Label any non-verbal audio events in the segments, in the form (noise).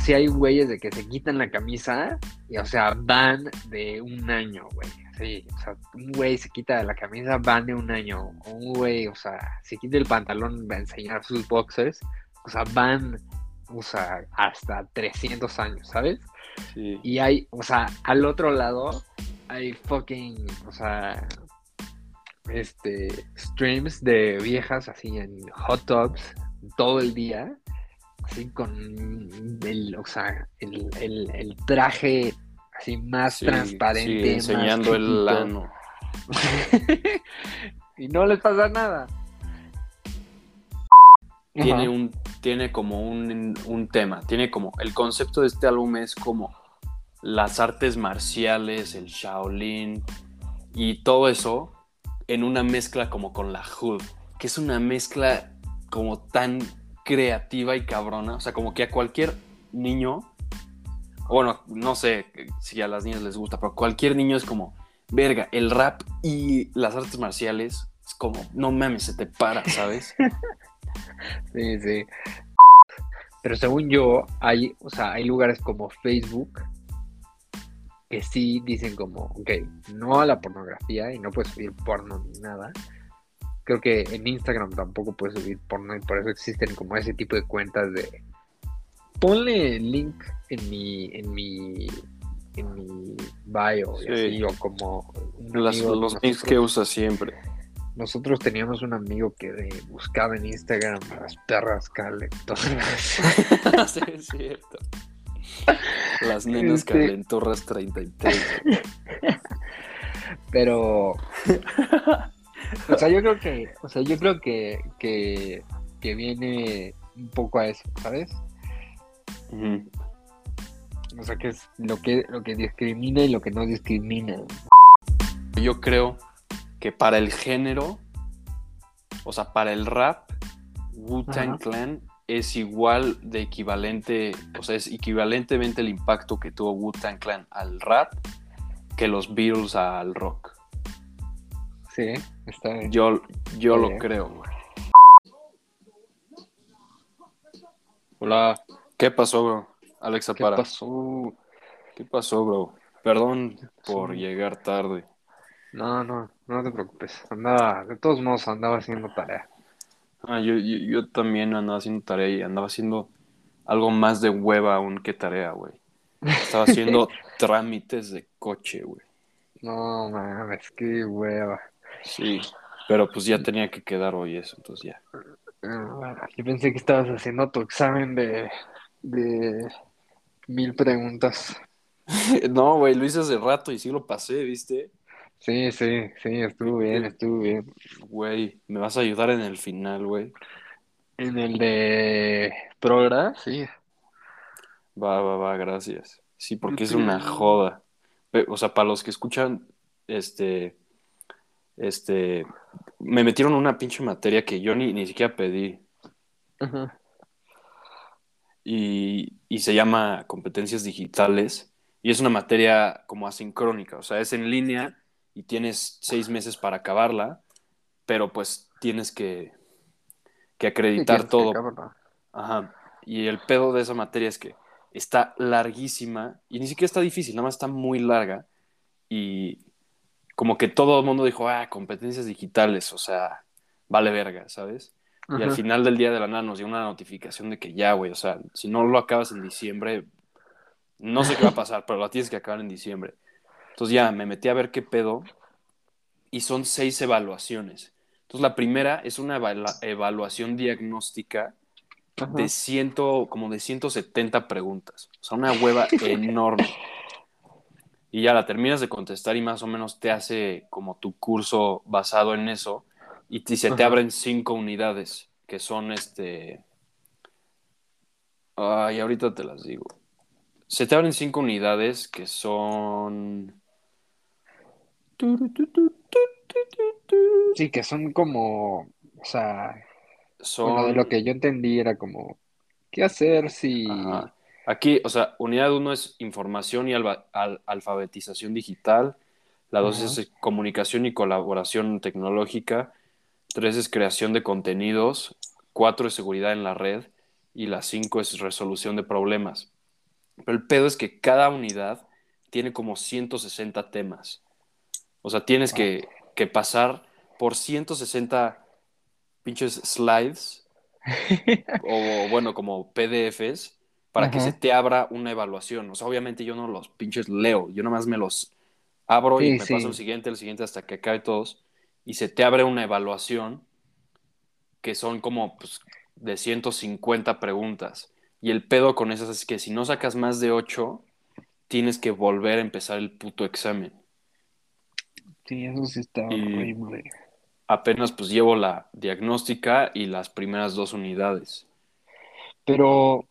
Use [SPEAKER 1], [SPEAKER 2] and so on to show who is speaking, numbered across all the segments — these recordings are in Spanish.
[SPEAKER 1] sí hay güeyes de que se quitan la camisa y, o sea, van de un año, güey. Sí, o sea, un güey se quita la camisa, van de un año. Un güey, o sea, se quita el pantalón va a enseñar sus boxers, o sea, van, o sea, hasta 300 años, ¿sabes?
[SPEAKER 2] Sí.
[SPEAKER 1] Y hay, o sea, al otro lado hay fucking, o sea, este, streams de viejas así en hot tubs todo el día, así con el, o sea, el, el- el traje así más
[SPEAKER 2] Sí,
[SPEAKER 1] transparente.
[SPEAKER 2] sí,
[SPEAKER 1] más
[SPEAKER 2] enseñando el
[SPEAKER 1] chiquito.
[SPEAKER 2] ano. (laughs)
[SPEAKER 1] y no les pasa nada.
[SPEAKER 2] Tiene
[SPEAKER 1] Ajá.
[SPEAKER 2] un, tiene como un, un tema, tiene como, el concepto de este álbum es como las artes marciales, el Shaolin y todo eso en una mezcla como con la Hood, que es una mezcla como tan creativa y cabrona, o sea, como que a cualquier niño, bueno, no sé si a las niñas les gusta, pero cualquier niño es como, verga, el rap y las artes marciales es como, no mames, se te para, ¿sabes? (laughs)
[SPEAKER 1] Sí, sí. Pero según yo, hay, o sea, hay lugares como Facebook que sí dicen como, ok, no a la pornografía y no puedes subir porno ni nada. Creo que en Instagram tampoco puedes subir porno y por eso existen como ese tipo de cuentas de ponle el link en mi, en mi, en mi bio y
[SPEAKER 2] Sí.
[SPEAKER 1] así, o como
[SPEAKER 2] Las-
[SPEAKER 1] amigo
[SPEAKER 2] los links que usa siempre.
[SPEAKER 1] nosotros teníamos un amigo que de- buscaba en Instagram las perras calentonas. (laughs)
[SPEAKER 2] sí, es cierto. Las nenas
[SPEAKER 1] Este-
[SPEAKER 2] calentorras 33. (laughs)
[SPEAKER 1] Pero. (laughs) O sea, yo creo que. O sea, yo creo que. que, que viene un poco a eso, ¿sabes? O sea, que es lo que, lo que discrimina y lo que no discrimina.
[SPEAKER 2] Yo creo que para el género, o sea, para el rap, Wu-Tang. Clan es igual de equivalente, o sea, es equivalentemente el impacto que tuvo Wu-Tang Clan al rap que los Beatles al rock.
[SPEAKER 1] Sí, está bien.
[SPEAKER 2] Yo, yo
[SPEAKER 1] Está
[SPEAKER 2] lo
[SPEAKER 1] bien.
[SPEAKER 2] creo. güey.
[SPEAKER 1] Hola,
[SPEAKER 2] ¿Qué pasó, bro? Alexa,
[SPEAKER 1] ¿qué
[SPEAKER 2] para.
[SPEAKER 1] pasó?
[SPEAKER 2] ¿Qué pasó, bro? Perdón por llegar tarde.
[SPEAKER 1] No, no, no te preocupes. Andaba, de todos modos, andaba haciendo tarea.
[SPEAKER 2] Ah, yo, yo, yo también andaba haciendo tarea y andaba haciendo algo más de hueva aún que tarea, güey. Estaba haciendo (laughs) trámites de coche, güey.
[SPEAKER 1] No mames, qué hueva.
[SPEAKER 2] Sí, pero pues ya tenía que quedar hoy eso, entonces ya.
[SPEAKER 1] Ah, Yo pensé que estabas haciendo tu examen de, de mil preguntas. (laughs)
[SPEAKER 2] No, güey, lo hice hace rato y sí lo pasé, ¿viste?
[SPEAKER 1] Sí, sí, sí, estuvo bien, estuvo bien.
[SPEAKER 2] Güey, me vas a ayudar en el final, güey.
[SPEAKER 1] En el de Progra, sí.
[SPEAKER 2] Va, va, va, gracias. Sí, porque es una joda. O sea, para los que escuchan, este, este, me metieron una pinche materia que yo ni, ni siquiera pedí. Y, y se llama competencias digitales y es una materia como asincrónica, o sea, es en línea y tienes seis meses para acabarla, pero pues tienes que, que acreditar
[SPEAKER 1] Sí, tienes que
[SPEAKER 2] todo. Ajá. Y el pedo de esa materia es que está larguísima y ni siquiera está difícil, nada más está muy larga y como que todo el mundo dijo, ah, competencias digitales, o sea, vale verga, ¿sabes? Y al final del día de la nada nos dio una notificación de que ya, güey, o sea, si no lo acabas en diciembre, no sé qué va a pasar, pero la tienes que acabar en diciembre. Entonces ya me metí a ver qué pedo y son seis evaluaciones. Entonces la primera es una evaluación diagnóstica
[SPEAKER 1] Ajá.
[SPEAKER 2] de ciento, como de 170 preguntas. O sea, una hueva (laughs) enorme. Y ya la terminas de contestar y más o menos te hace como tu curso basado en eso. Y, se te abren cinco unidades, que son este... Ay, ahorita te las digo. Se te abren cinco unidades que son...
[SPEAKER 1] Sí, que son como, o sea,
[SPEAKER 2] Son...
[SPEAKER 1] bueno, de lo que yo entendí era como, ¿qué hacer si...
[SPEAKER 2] Ajá. Aquí, o sea, unidad uno es información y alba- al- alfabetización digital. La dos
[SPEAKER 1] Ajá.
[SPEAKER 2] es comunicación y colaboración tecnológica. Tres es creación de contenidos. Cuatro es seguridad en la red. Y la cinco es resolución de problemas. Pero el pedo es que cada unidad tiene como 160 temas. O sea, tienes que, que pasar por 160 pinches slides (laughs) o bueno, como PDFs para que se te abra una evaluación. O sea, obviamente yo no los pinches leo, yo nomás me los abro y
[SPEAKER 1] Sí,
[SPEAKER 2] me
[SPEAKER 1] sí.
[SPEAKER 2] paso el siguiente, el siguiente hasta que acabe todos y se te abre una evaluación que son como pues, de 150 preguntas. Y el pedo con esas es que si no sacas más de 8, tienes que volver a empezar el puto examen.
[SPEAKER 1] Sí, eso sí está
[SPEAKER 2] Y-
[SPEAKER 1] horrible.
[SPEAKER 2] Apenas pues llevo la diagnóstica y las primeras dos unidades.
[SPEAKER 1] Pero,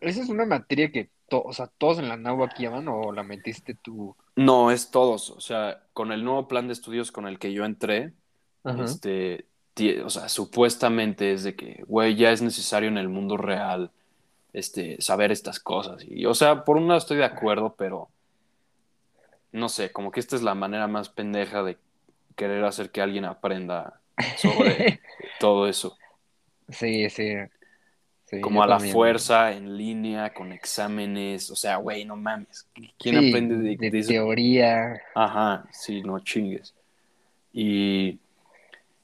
[SPEAKER 1] ¿esa es una materia que to- o sea, todos en la aquí llevan o la metiste tú?
[SPEAKER 2] No, es todos. O sea, con el nuevo plan de estudios con el que yo entré,
[SPEAKER 1] Ajá.
[SPEAKER 2] este, o sea, supuestamente es de que, güey, ya es necesario en el mundo real, este, saber estas cosas. Y, o sea, por un lado estoy de acuerdo, pero no sé, como que esta es la manera más pendeja de querer hacer que alguien aprenda sobre (laughs) todo eso.
[SPEAKER 1] Sí, sí. Sí,
[SPEAKER 2] Como a la
[SPEAKER 1] también.
[SPEAKER 2] fuerza, en línea, con exámenes. O sea, güey, no mames. ¿Quién
[SPEAKER 1] Sí,
[SPEAKER 2] aprende de,
[SPEAKER 1] de
[SPEAKER 2] de eso?
[SPEAKER 1] teoría.
[SPEAKER 2] Ajá, sí, no chingues. Y,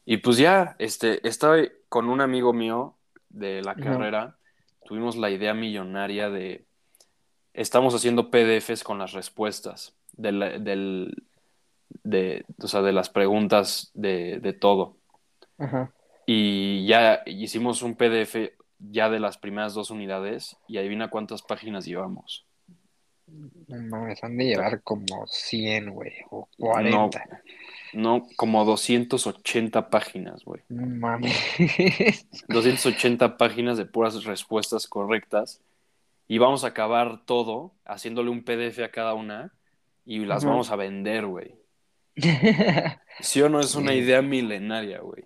[SPEAKER 2] y pues ya, este, estaba con un amigo mío de la carrera, tuvimos la idea millonaria de, estamos haciendo PDFs con las respuestas del, del, de, o sea, de las preguntas de, de todo.
[SPEAKER 1] Ajá.
[SPEAKER 2] Y ya hicimos un PDF ya de las primeras dos unidades y adivina cuántas páginas llevamos.
[SPEAKER 1] No mames, han de llevar como 100, güey, o 40.
[SPEAKER 2] No, como 280 páginas, güey.
[SPEAKER 1] No mames.
[SPEAKER 2] 280 páginas de puras respuestas correctas y vamos a acabar todo haciéndole un PDF a cada una y las vamos a vender, güey. (laughs) ¿Sí o no es una idea milenaria, güey?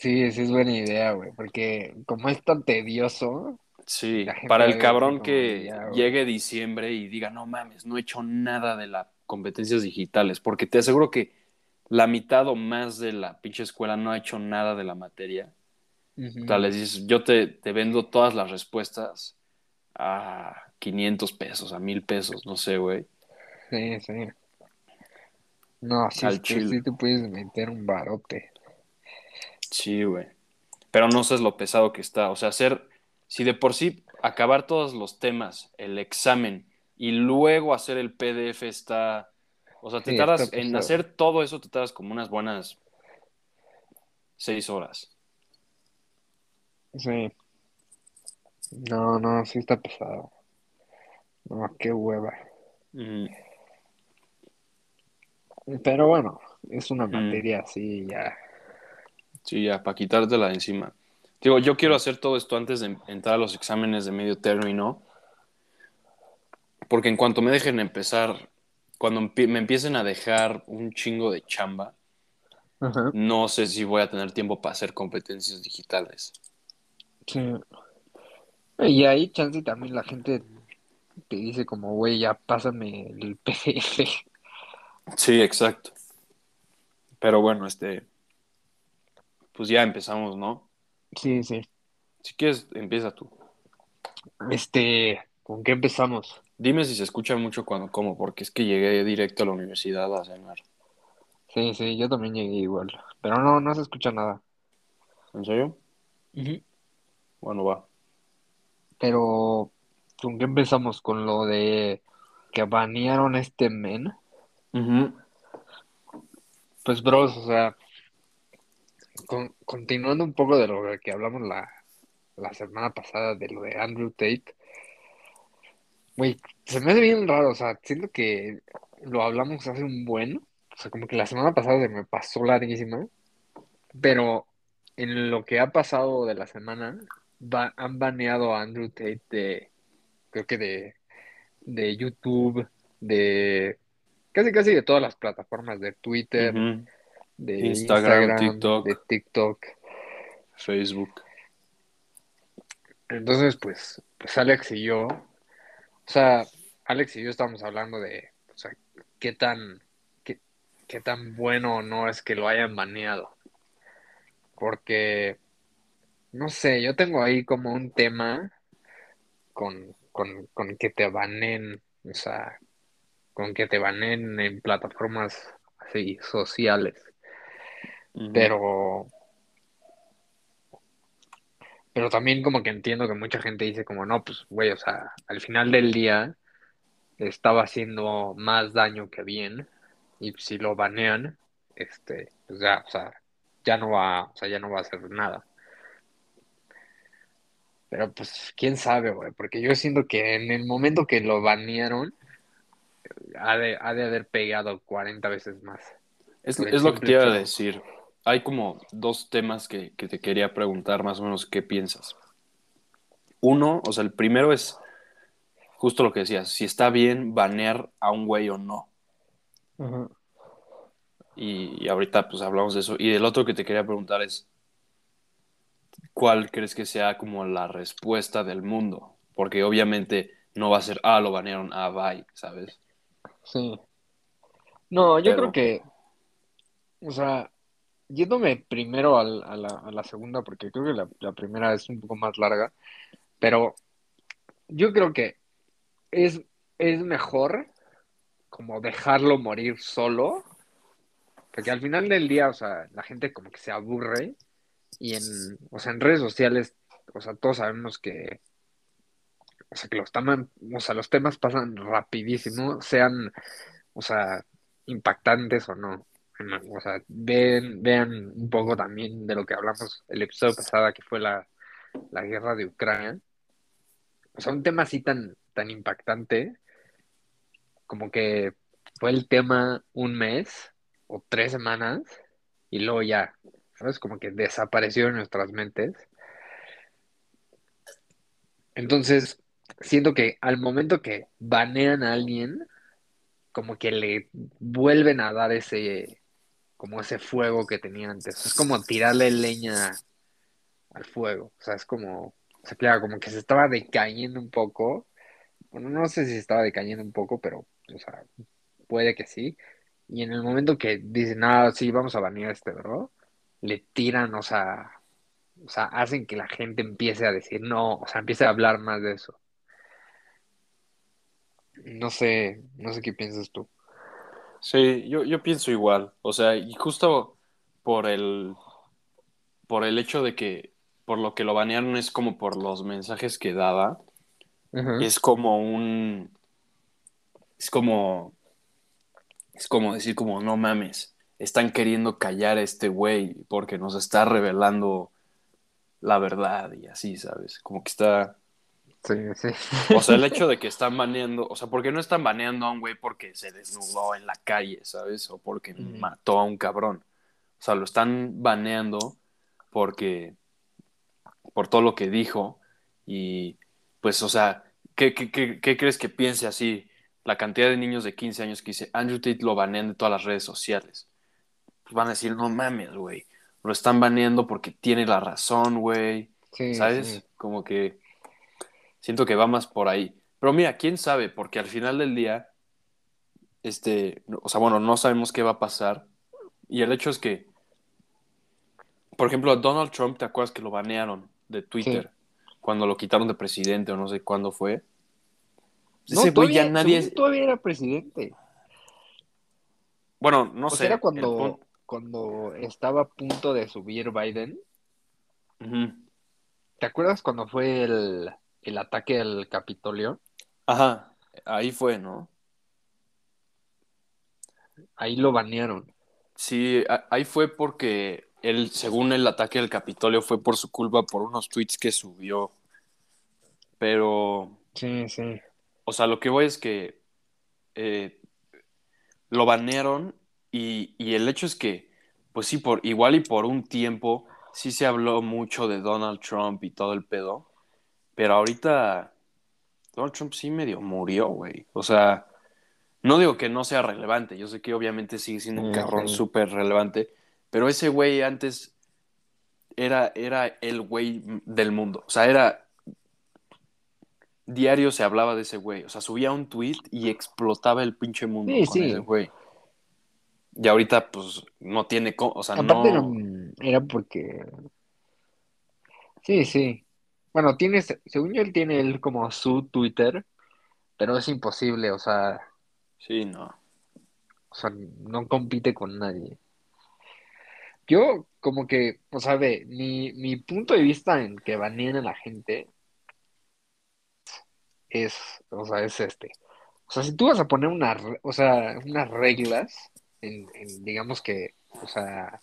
[SPEAKER 1] Sí, sí es buena idea, güey, porque como es tan tedioso,
[SPEAKER 2] Sí, para el cabrón que llegue diciembre y diga, no mames, no he hecho nada de las competencias digitales, porque te aseguro que la mitad o más de la pinche escuela no ha hecho nada de la materia.
[SPEAKER 1] ujú,
[SPEAKER 2] O sea, les dices, yo te, te vendo todas las respuestas a 500 pesos, a 1000 pesos, no sé, güey.
[SPEAKER 1] sí, sí. No, sí,
[SPEAKER 2] Al chile.
[SPEAKER 1] sí te puedes meter un barote.
[SPEAKER 2] Sí, güey. Pero no sé lo pesado que está. O sea, hacer, si de por sí acabar todos los temas, el examen y luego hacer el PDF está. O sea, te
[SPEAKER 1] Sí,
[SPEAKER 2] tardas en hacer todo eso, te tardas como unas buenas seis horas.
[SPEAKER 1] Sí. No, no, sí está pesado. No, qué hueva.
[SPEAKER 2] Mm,
[SPEAKER 1] Pero bueno, es una
[SPEAKER 2] Mm.
[SPEAKER 1] materia así ya.
[SPEAKER 2] Sí, ya, para quitártela de encima. Digo, yo quiero hacer todo esto antes de entrar a los exámenes de medio término. Porque en cuanto me dejen empezar, cuando me empiecen a dejar un chingo de chamba, no sé si voy a tener tiempo para hacer competencias digitales.
[SPEAKER 1] Sí. Y ahí, chance, también la gente te dice como, güey, ya pásame el PDF.
[SPEAKER 2] Sí, exacto. Pero bueno, este, pues ya empezamos, ¿no?
[SPEAKER 1] Sí, sí.
[SPEAKER 2] Si quieres, empieza tú.
[SPEAKER 1] Este, ¿con qué empezamos?
[SPEAKER 2] Dime si se escucha mucho cuando como, porque es que llegué directo a la universidad a cenar.
[SPEAKER 1] Sí, sí, yo también llegué igual. Pero no, no se escucha nada.
[SPEAKER 2] ¿En serio? Bueno, va.
[SPEAKER 1] Pero, ¿con qué empezamos? Con lo de que banearon a este men.
[SPEAKER 2] Ujú.
[SPEAKER 1] Pues, bros, o sea, con- continuando un poco de lo que hablamos la, la semana pasada, de lo de Andrew Tate, güey, se me hace bien raro, o sea, siento que lo hablamos hace un buen, o sea, como que la semana pasada se me pasó larguísima, pero en lo que ha pasado de la semana, han baneado a Andrew Tate de, creo que de, de YouTube, de casi casi de todas las plataformas, de Twitter. De
[SPEAKER 2] Instagram,
[SPEAKER 1] Instagram,
[SPEAKER 2] TikTok.
[SPEAKER 1] de TikTok.
[SPEAKER 2] Facebook.
[SPEAKER 1] Entonces, pues, pues Alex y yo, o sea, Alex y yo estamos hablando de, o sea, qué tan, qué, qué tan bueno o no es que lo hayan baneado. Porque, no sé, yo tengo ahí como un tema con, con, con que te banen, o sea, con que te banen en plataformas así sociales. Pero, pero también como que entiendo que mucha gente dice como, no, pues, güey, o sea, al final del día estaba haciendo más daño que bien y si lo banean, este, pues ya, o sea, ya no va, o sea, ya no va a hacer nada. Pero pues, quién sabe, güey, porque yo siento que en el momento que lo banearon, ha de, ha de haber pegado 40 veces más.
[SPEAKER 2] Es, es lo que te iba a decir. Hay como dos temas que, que te quería preguntar más o menos qué piensas. Uno, o sea, el primero es justo lo que decías, si está bien banear a un güey o no. Y, y ahorita pues hablamos de eso. Y el otro que te quería preguntar es, ¿cuál crees que sea como la respuesta del mundo? Porque obviamente no va a ser, ah, lo banearon, ah, bye, ¿sabes?
[SPEAKER 1] Sí. No, yo
[SPEAKER 2] Pero-
[SPEAKER 1] creo que, o sea, yéndome primero a, la, a la segunda, porque creo que la, primera es un poco más larga, pero yo creo que es, es mejor como dejarlo morir solo, porque al final del día, o sea, la gente como que se aburre y en, o sea, en redes sociales, o sea, todos sabemos que, o sea, que los temas, o sea, los temas pasan rapidísimo, sean, o sea, impactantes o no. O sea, ven, vean un poco también de lo que hablamos el episodio pasado, que fue la, la guerra de Ucrania. O sea, un tema así tan, tan impactante, como que fue el tema un mes o tres semanas y luego ya, ¿sabes? Como que desapareció de nuestras mentes. Entonces, siento que al momento que banean a alguien, como que le vuelven a dar ese, como ese fuego que tenía antes. Es como tirarle leña al fuego. O sea, es como, o sea, claro, como que se estaba decayendo un poco. Bueno, no sé si se estaba decayendo un poco, pero, o sea, puede que sí. Y en el momento que dicen, ah, sí, vamos a banear este, bro, le tiran, o sea, o sea, hacen que la gente empiece a decir no, o sea, empiece a hablar más de eso. No sé, no sé qué piensas tú.
[SPEAKER 2] Sí, yo, yo pienso igual. O sea, y justo por el, por el hecho de que, por lo que lo banearon es como por los mensajes que daba. Es como un, es como, es como decir como, no mames, están queriendo callar a este güey porque nos está revelando la verdad y así, ¿sabes? Como que está...
[SPEAKER 1] Sí, sí.
[SPEAKER 2] O sea, el hecho (laughs) de que están baneando, o sea, porque no están baneando a un güey porque se desnudó en la calle, ¿sabes? O porque mató a un cabrón. O sea, lo están baneando porque, por todo lo que dijo y, pues, o sea, ¿qué, qué, qué, qué crees que piense así? La cantidad de niños de 15 años que dice, Andrew Tate lo banean de todas las redes sociales. Pues van a decir, no mames, güey. Lo están baneando porque tiene la razón, güey.
[SPEAKER 1] Sí,
[SPEAKER 2] ¿Sabes?
[SPEAKER 1] sí.
[SPEAKER 2] Como que siento que va más por ahí. Pero mira, quién sabe, porque al final del día, este, o sea, bueno, no sabemos qué va a pasar. Y el hecho es que, por ejemplo, a Donald Trump, ¿te acuerdas que lo banearon de Twitter? Cuando lo quitaron de presidente o no sé cuándo fue.
[SPEAKER 1] No,
[SPEAKER 2] Ese
[SPEAKER 1] todavía,
[SPEAKER 2] ya nadie...
[SPEAKER 1] todavía era presidente.
[SPEAKER 2] Bueno, no
[SPEAKER 1] o
[SPEAKER 2] sé.
[SPEAKER 1] sea, era cuando, cuando estaba a punto de subir Biden. ¿Te acuerdas cuando fue el, el ataque al Capitolio?
[SPEAKER 2] Ajá, ahí fue, ¿no?
[SPEAKER 1] Ahí lo banearon.
[SPEAKER 2] Sí, ahí fue porque él, según el ataque del Capitolio, fue por su culpa por unos tweets que subió. Pero,
[SPEAKER 1] Sí, sí.
[SPEAKER 2] o sea, lo que voy es que eh, lo banearon y, y el hecho es que, pues sí, por igual y por un tiempo sí se habló mucho de Donald Trump y todo el pedo, pero ahorita Donald Trump sí medio murió, güey. O sea, no digo que no sea relevante, yo sé que obviamente sigue siendo un cabrón
[SPEAKER 1] sí.
[SPEAKER 2] súper relevante, pero ese güey antes era, era el güey del mundo. O sea, era. Diario se hablaba de ese güey. O sea, subía un tweet y explotaba el pinche mundo
[SPEAKER 1] Sí,
[SPEAKER 2] con
[SPEAKER 1] sí.
[SPEAKER 2] ese güey. Y ahorita, pues, no tiene. O sea,
[SPEAKER 1] Aparte
[SPEAKER 2] no.
[SPEAKER 1] era porque... Sí, sí. Bueno, tiene, según yo, él tiene él como su Twitter, pero es imposible, o sea,
[SPEAKER 2] Sí, no.
[SPEAKER 1] o sea, no compite con nadie. Yo, como que, o sea, ve, mi, mi punto de vista en que baneen a la gente es, o sea, es este. O sea, si tú vas a poner una, o sea, unas reglas en, en, digamos que, o sea,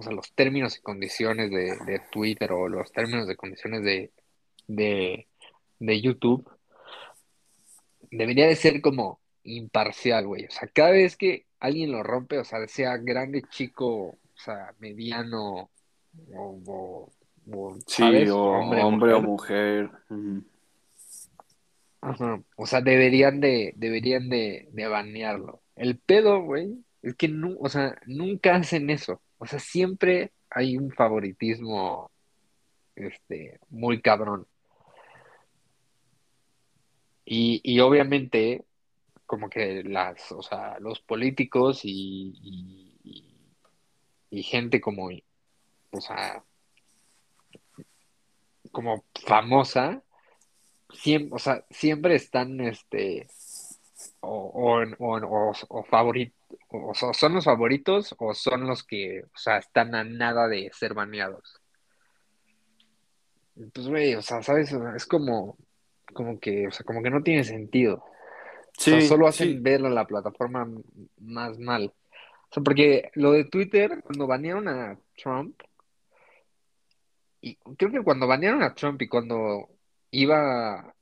[SPEAKER 1] o sea, los términos y condiciones de, de Twitter o los términos y condiciones de, de, de YouTube, debería de ser como imparcial, güey. O sea, cada vez que alguien lo rompe, o sea, sea grande, chico, o sea, mediano, o, o- o,
[SPEAKER 2] Sí, o
[SPEAKER 1] Hombre,
[SPEAKER 2] hombre o
[SPEAKER 1] mujer. Ajá. O sea, deberían de, deberían de, de banearlo. El pedo, güey, es que nu- o sea, nunca hacen eso. O sea, siempre hay un favoritismo, este, muy cabrón. Y, y obviamente, como que las, o sea, los políticos y, y, gente como, o sea, como famosa, siempre, o sea, siempre están, este, o, o, o, o favorit- o so- son los favoritos o son los que, o sea, están a nada de ser baneados. Pues, güey, o sea, ¿sabes? Es como, como que, o sea, como que no tiene sentido. O sea,
[SPEAKER 2] Sí,
[SPEAKER 1] solo hacen
[SPEAKER 2] sí,
[SPEAKER 1] ver a la plataforma más mal. O sea, porque lo de Twitter, cuando banearon a Trump, y creo que cuando banearon a Trump y cuando iba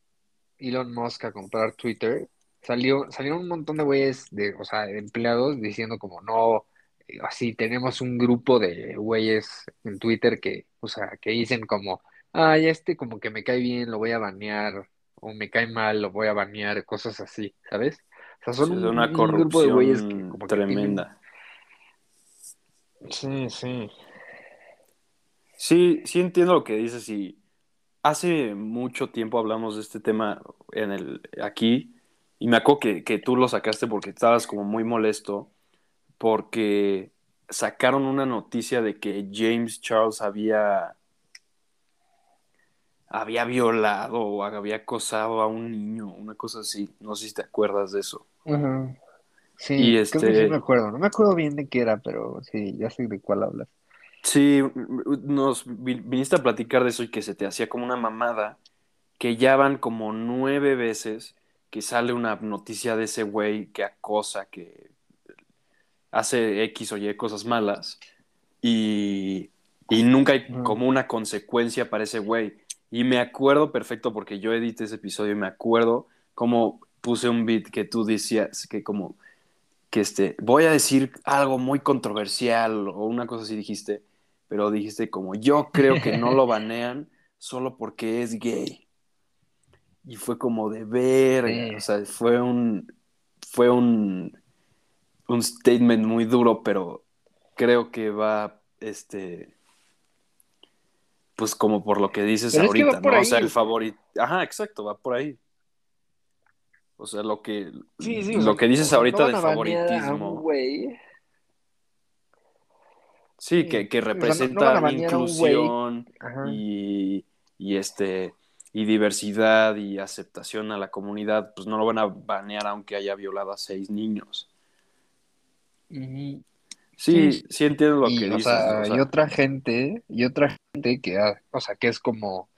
[SPEAKER 1] Elon Musk a comprar Twitter, salió, salieron un montón de güeyes de, o sea, de empleados diciendo como no, eh, así tenemos un grupo de güeyes en Twitter que, o sea, que dicen como, ay, este como que me cae bien, lo voy a banear, o me cae mal, lo voy a banear, cosas así, ¿sabes? O sea, son
[SPEAKER 2] sí,
[SPEAKER 1] un,
[SPEAKER 2] una
[SPEAKER 1] un grupo de güeyes que
[SPEAKER 2] corrupción
[SPEAKER 1] como que tienen,
[SPEAKER 2] tremenda.
[SPEAKER 1] sí, sí,
[SPEAKER 2] Sí, sí entiendo lo que dices y hace mucho tiempo hablamos de este tema en el aquí y me acuerdo que, que tú lo sacaste porque estabas como muy molesto porque sacaron una noticia de que James Charles había había violado o había acosado a un niño, una cosa así. No sé si te acuerdas de eso.
[SPEAKER 1] Ajá.
[SPEAKER 2] Y
[SPEAKER 1] Sí, creo que sí me
[SPEAKER 2] este,
[SPEAKER 1] acuerdo, no me acuerdo bien de qué era, pero sí, ya sé de cuál hablas.
[SPEAKER 2] sí, nos vi- viniste a platicar de eso y que se te hacía como una mamada, que ya van como nueve veces que sale una noticia de ese güey que acosa, que hace X o Y cosas malas y, y nunca hay como una consecuencia para ese güey. Y me acuerdo perfecto porque yo edité ese episodio y me acuerdo como puse un beat que tú decías que como que este, voy a decir algo muy controversial o una cosa así dijiste, pero dijiste como yo creo que no lo (laughs) banean solo porque es gay. Y fue como de verga,
[SPEAKER 1] Sí.
[SPEAKER 2] o sea, fue un fue un un statement muy duro, pero creo que va este pues como por lo que dices
[SPEAKER 1] Pero es que va
[SPEAKER 2] ahorita, ¿no? O sea, el favorito, ajá, exacto, va por ahí. O sea, lo que
[SPEAKER 1] Sí, sí,
[SPEAKER 2] lo que dices
[SPEAKER 1] no
[SPEAKER 2] ahorita del favoritismo.
[SPEAKER 1] güey.
[SPEAKER 2] Sí, que, que
[SPEAKER 1] no, no
[SPEAKER 2] representa
[SPEAKER 1] güey.
[SPEAKER 2] inclusión y, y este y diversidad y aceptación a la comunidad, pues no lo van a banear aunque haya violado a seis niños.
[SPEAKER 1] Y,
[SPEAKER 2] Sí,
[SPEAKER 1] sí,
[SPEAKER 2] sí entiendo lo
[SPEAKER 1] y,
[SPEAKER 2] que
[SPEAKER 1] o
[SPEAKER 2] dices,
[SPEAKER 1] sea,
[SPEAKER 2] o
[SPEAKER 1] y
[SPEAKER 2] sea,
[SPEAKER 1] otra gente, y otra gente que, ha- o sea, que es como, o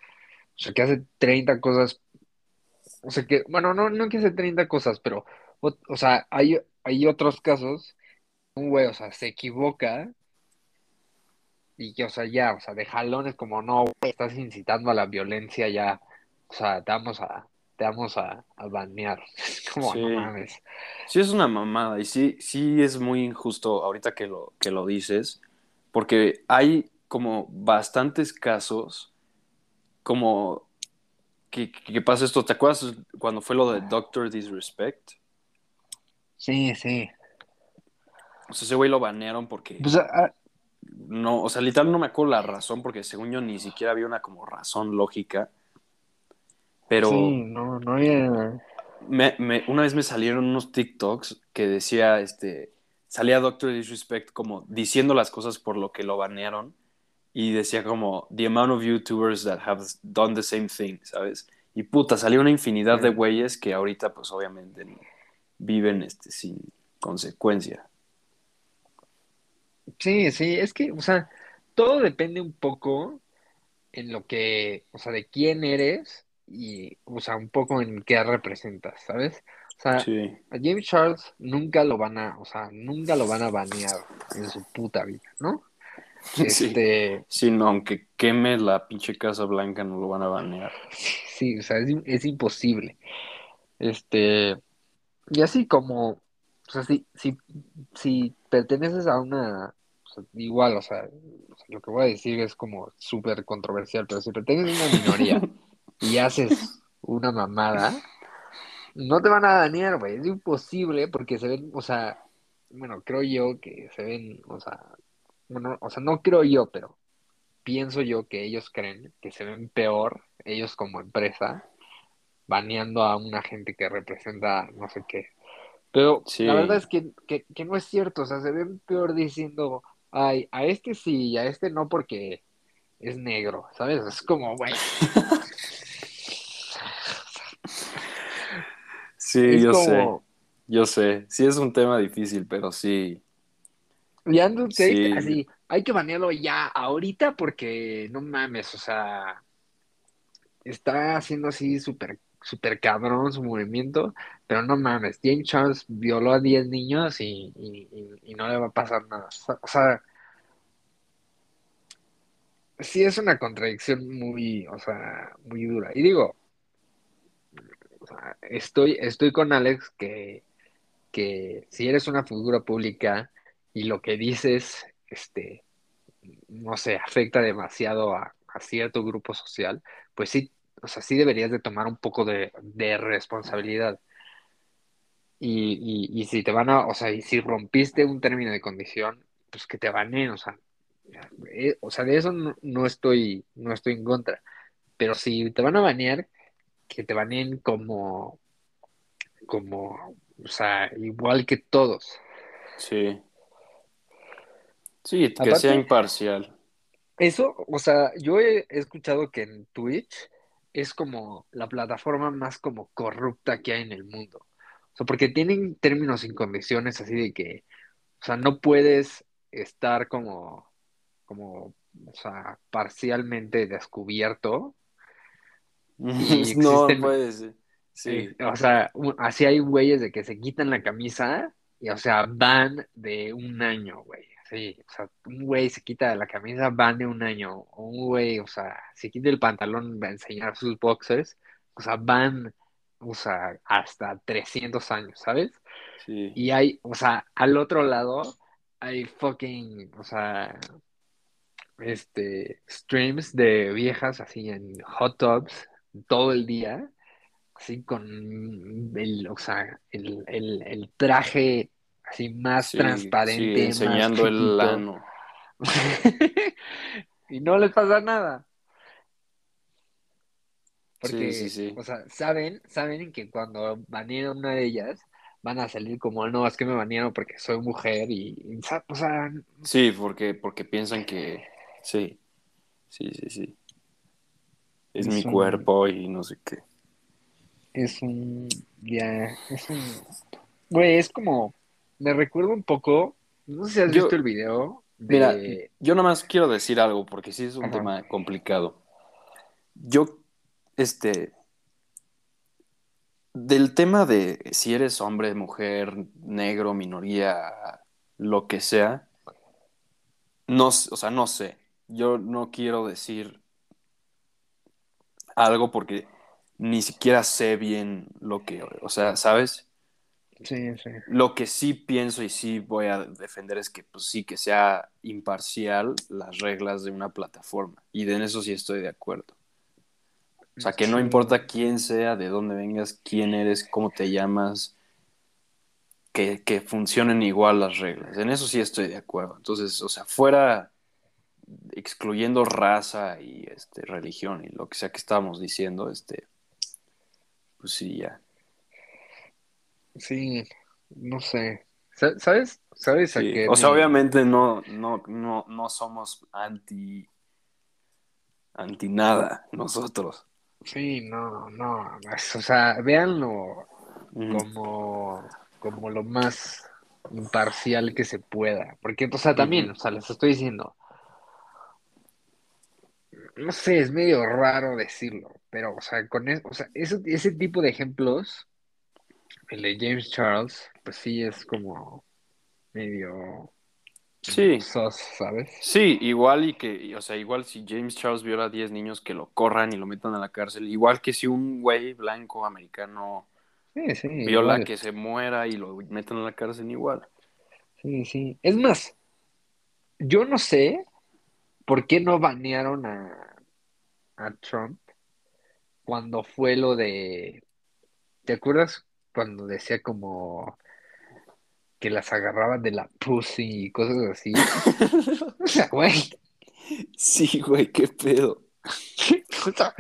[SPEAKER 1] sea, que hace 30 cosas, o sea, que, bueno, no, no que hace 30 cosas, pero, o, o sea, hay, hay otros casos, un güey, o sea, se equivoca y que, o sea, ya, o sea, de jalones como, no, estás incitando a la violencia ya, o sea, te vamos a, te vamos a, a banear. (laughs) Es como, no
[SPEAKER 2] sí,
[SPEAKER 1] mames.
[SPEAKER 2] sí es una mamada y sí, sí es muy injusto ahorita que lo, que lo dices, porque hay como bastantes casos como que, que pasa esto, ¿te acuerdas cuando fue lo de Doctor Disrespect?
[SPEAKER 1] Sí, sí.
[SPEAKER 2] O sea, ese güey lo banearon porque
[SPEAKER 1] Pues, ah,
[SPEAKER 2] no, o sea, literal no me acuerdo la razón, porque según yo ni siquiera había una como razón lógica. Pero
[SPEAKER 1] sí, no, no había.
[SPEAKER 2] me- me- una vez me salieron unos TikToks que decía, este, salía Doctor Disrespect como diciendo las cosas por lo que lo banearon. y decía como the amount of YouTubers that have done the same thing, ¿sabes? Y puta, salió una infinidad de güeyes que ahorita pues obviamente viven este, sin consecuencia.
[SPEAKER 1] Sí, sí, es que, o sea, todo depende un poco en lo que, o sea, de quién eres y, o sea, un poco en qué representas, ¿sabes? O sea, a James Charles nunca lo van a, o sea, nunca lo van a banear en su puta vida, ¿no? (laughs)
[SPEAKER 2] Este... Sí, no, aunque queme la pinche Casa Blanca no lo van a banear. (laughs)
[SPEAKER 1] Sí, o sea, es, imposible. Este, y así como, o sea, si, si, si perteneces a una, igual, o sea, lo que voy a decir es como súper controversial, pero si perteneces a una minoría y (laughs) haces una mamada, no te van a dañar, güey, es imposible porque se ven, o sea, bueno, creo yo que se ven, o sea, bueno, o sea, no creo yo, pero pienso yo que ellos creen que se ven peor, ellos como empresa, baneando a una gente que representa no sé qué. Pero la verdad es que, que, no es cierto, o sea, se ven peor diciendo, ay, a este sí y a este no porque es negro, ¿sabes? Es como, güey. (laughs)
[SPEAKER 2] sí, yo sé. Yo sé. Sí es un tema difícil, pero sí.
[SPEAKER 1] Y Andrew Tate, así, hay que banearlo ya, ahorita, porque no mames, o sea, está haciendo así súper super cabrón su movimiento, pero no mames, James Charles violó a 10 niños y, y, no le va a pasar nada. O sea, sí es una contradicción muy, o sea, muy dura. Y digo, estoy, estoy con Alex que, que si eres una figura pública y lo que dices, este, no sé, afecta demasiado a, cierto grupo social, pues sí, o sea, sí deberías de tomar un poco de, responsabilidad. Y, y, si te van a, o sea, y si rompiste un término de condición, pues que te baneen, o sea, eh, o sea, de eso no, estoy, no estoy en contra. Pero si te van a banear, que te baneen como, como, o sea, igual que todos.
[SPEAKER 2] Sí. Sí, que sea imparcial.
[SPEAKER 1] Eso, o sea, yo he escuchado que en Twitch es como la plataforma más como corrupta que hay en el mundo. O sea, porque tienen términos y condiciones así de que, o sea, no puedes estar como, como, o sea, parcialmente descubierto. (laughs)
[SPEAKER 2] no puedes. Sí.
[SPEAKER 1] o sea, así hay güeyes de que se quitan la camisa y, o sea, van de un año, güey. Sí, o sea, un güey se quita la camisa, van de un año. Un güey, o sea, se quita el pantalón va a enseñar sus boxers. O sea, van, o sea, hasta 300 años, ¿sabes? Sí. Y hay, o sea, al otro lado hay fucking, o sea, este, streams de viejas así en hot tubs todo el día, así con el, o sea, el, el, el traje así más transparente.
[SPEAKER 2] enseñando el lano. (laughs)
[SPEAKER 1] y no les pasa nada. Porque, o sea, saben, saben que cuando banean una de ellas, van a salir como, no, es que me banearon porque soy mujer y, o sea...
[SPEAKER 2] Sí, porque, porque piensan que, sí, sí, sí, sí. Es, mi cuerpo y no sé qué.
[SPEAKER 1] Es un, ya, es un, güey, es como, me recuerdo un poco, no sé si has visto el video.
[SPEAKER 2] Mira, yo nomás quiero decir algo porque sí es un tema complicado. Yo, este, del tema de si eres hombre, mujer, negro, minoría, lo que sea, no, o sea, no sé. Yo no quiero decir algo porque ni siquiera sé bien lo que, o sea, ¿sabes?
[SPEAKER 1] Sí, sí.
[SPEAKER 2] Lo que sí pienso y sí voy a defender es que pues sí, que sea imparcial las reglas de una plataforma. Y en eso sí estoy de acuerdo. O sea, que no importa quién sea, de dónde vengas, quién eres, cómo te llamas, que, que, funcionen igual las reglas. En eso sí estoy de acuerdo. Entonces, o sea, fuera excluyendo raza y este, religión y lo que sea que estábamos diciendo, este, pues sí, ya.
[SPEAKER 1] Sí, no sé. ¿Sabes? ¿Sabes
[SPEAKER 2] O sea, obviamente no, no, no, no somos anti anti nada, nosotros.
[SPEAKER 1] Sí, no, no, o sea, véanlo
[SPEAKER 2] Mm.
[SPEAKER 1] como, como lo más imparcial que se pueda, porque, o sea, también, o sea, les estoy diciendo, no sé, es medio raro decirlo, pero, o sea, con es- o sea, eso- ese tipo de ejemplos, el de James Charles, pues sí es como medio
[SPEAKER 2] Sí,
[SPEAKER 1] sos, ¿sabes?
[SPEAKER 2] sí, igual y que, o sea, igual si James Charles viola a 10 niños que lo corran y lo metan a la cárcel, igual que si un güey blanco americano
[SPEAKER 1] Sí, sí,
[SPEAKER 2] viola
[SPEAKER 1] igual.
[SPEAKER 2] que se muera y lo metan a la cárcel igual.
[SPEAKER 1] Sí, sí. Es más, yo no sé por qué no banearon a, a Trump cuando fue lo de, ¿te acuerdas cuando decía como que las agarraban de la pussy y cosas así? (laughs) O sea, güey,
[SPEAKER 2] Sí, güey, qué pedo. (laughs)
[SPEAKER 1] o sea,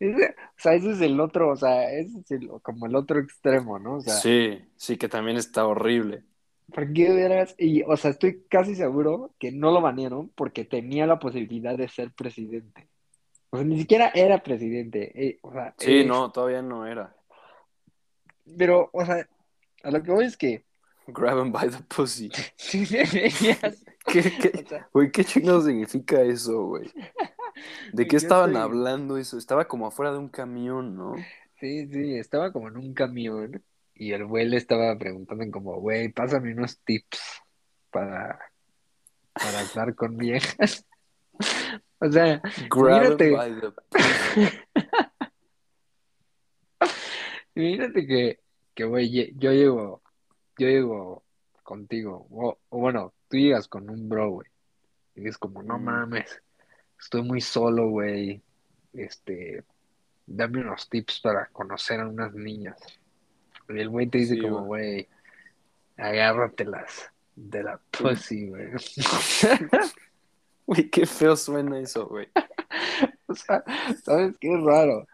[SPEAKER 1] ese, o sea, ese es el otro, o sea, ese es el- como el otro extremo, ¿no? O sea,
[SPEAKER 2] Sí, sí, que también está horrible.
[SPEAKER 1] ¿por qué hubieras? Y, o sea, estoy casi seguro que no lo banearon porque tenía la posibilidad de ser presidente. O sea, ni siquiera era presidente. eh, o sea,
[SPEAKER 2] Sí, no, todavía no era.
[SPEAKER 1] Pero, o sea, a lo que voy es que
[SPEAKER 2] Grab him by the pussy. (laughs)
[SPEAKER 1] sí deberías. (laughs)
[SPEAKER 2] ¿Qué, qué,
[SPEAKER 1] O sea,
[SPEAKER 2] güey, qué chingado significa eso, güey? (laughs) ¿De qué estaban
[SPEAKER 1] estoy-
[SPEAKER 2] hablando eso? Estaba como afuera de un camión, ¿no?
[SPEAKER 1] sí, sí, estaba como en un camión y el güey le estaba preguntando como, güey, pásame unos tips para, para hablar con viejas. O sea,
[SPEAKER 2] Grab him by the pussy.
[SPEAKER 1] Imagínate que, que güey, yo llego, yo llego contigo, o, o bueno, tú llegas con un bro, güey, y es como, no mames, estoy muy solo, güey, este, dame unos tips para conocer a unas niñas. Y el güey te dice
[SPEAKER 2] Sí,
[SPEAKER 1] como, güey, agárratelas de la pussy, güey. (laughs)
[SPEAKER 2] Güey, qué feo suena eso, güey. (laughs)
[SPEAKER 1] O sea, ¿sabes qué es raro?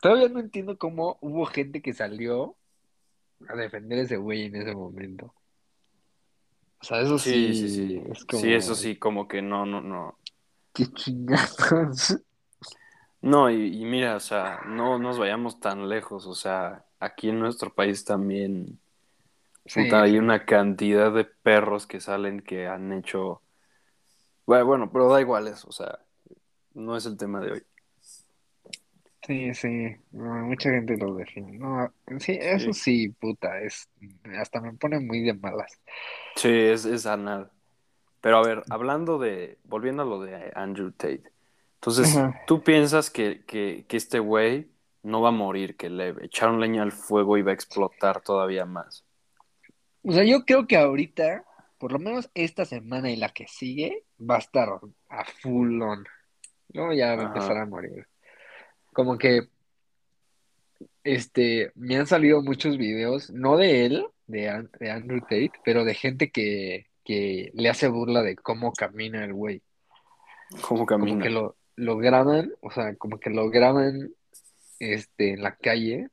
[SPEAKER 1] Todavía no entiendo cómo hubo gente que salió a defender a ese güey en ese momento. O sea, eso sí,
[SPEAKER 2] Sí, sí, sí.
[SPEAKER 1] es como,
[SPEAKER 2] Sí, eso sí, como que no, no, no.
[SPEAKER 1] qué chingados.
[SPEAKER 2] No, y, y mira, o sea, no nos vayamos tan lejos, o sea, aquí en nuestro país también
[SPEAKER 1] Sí,
[SPEAKER 2] puta, hay una cantidad de perros que salen que han hecho... Bueno, bueno, pero da igual eso, o sea, no es el tema de hoy.
[SPEAKER 1] Sí, sí, no, mucha gente lo define. No, sí, eso sí, puta, es, hasta me pone muy de malas.
[SPEAKER 2] Sí, es, es anal. Pero a ver, hablando de, volviendo a lo de Andrew Tate, entonces,
[SPEAKER 1] Ajá.
[SPEAKER 2] ¿tú piensas que, que, que este güey no va a morir, que le echaron leña al fuego y va a explotar todavía más?
[SPEAKER 1] O sea, yo creo que ahorita, por lo menos esta semana y la que sigue, va a estar a full on. Luego ya va a
[SPEAKER 2] Ajá.
[SPEAKER 1] empezar a morir. Como que, este, me han salido muchos videos, no de él, de, de Andrew Tate, pero de gente que, que le hace burla de cómo camina el güey.
[SPEAKER 2] ¿Cómo
[SPEAKER 1] Como
[SPEAKER 2] camina?
[SPEAKER 1] que lo, lo graban, o sea, como que lo graban, este, en la calle,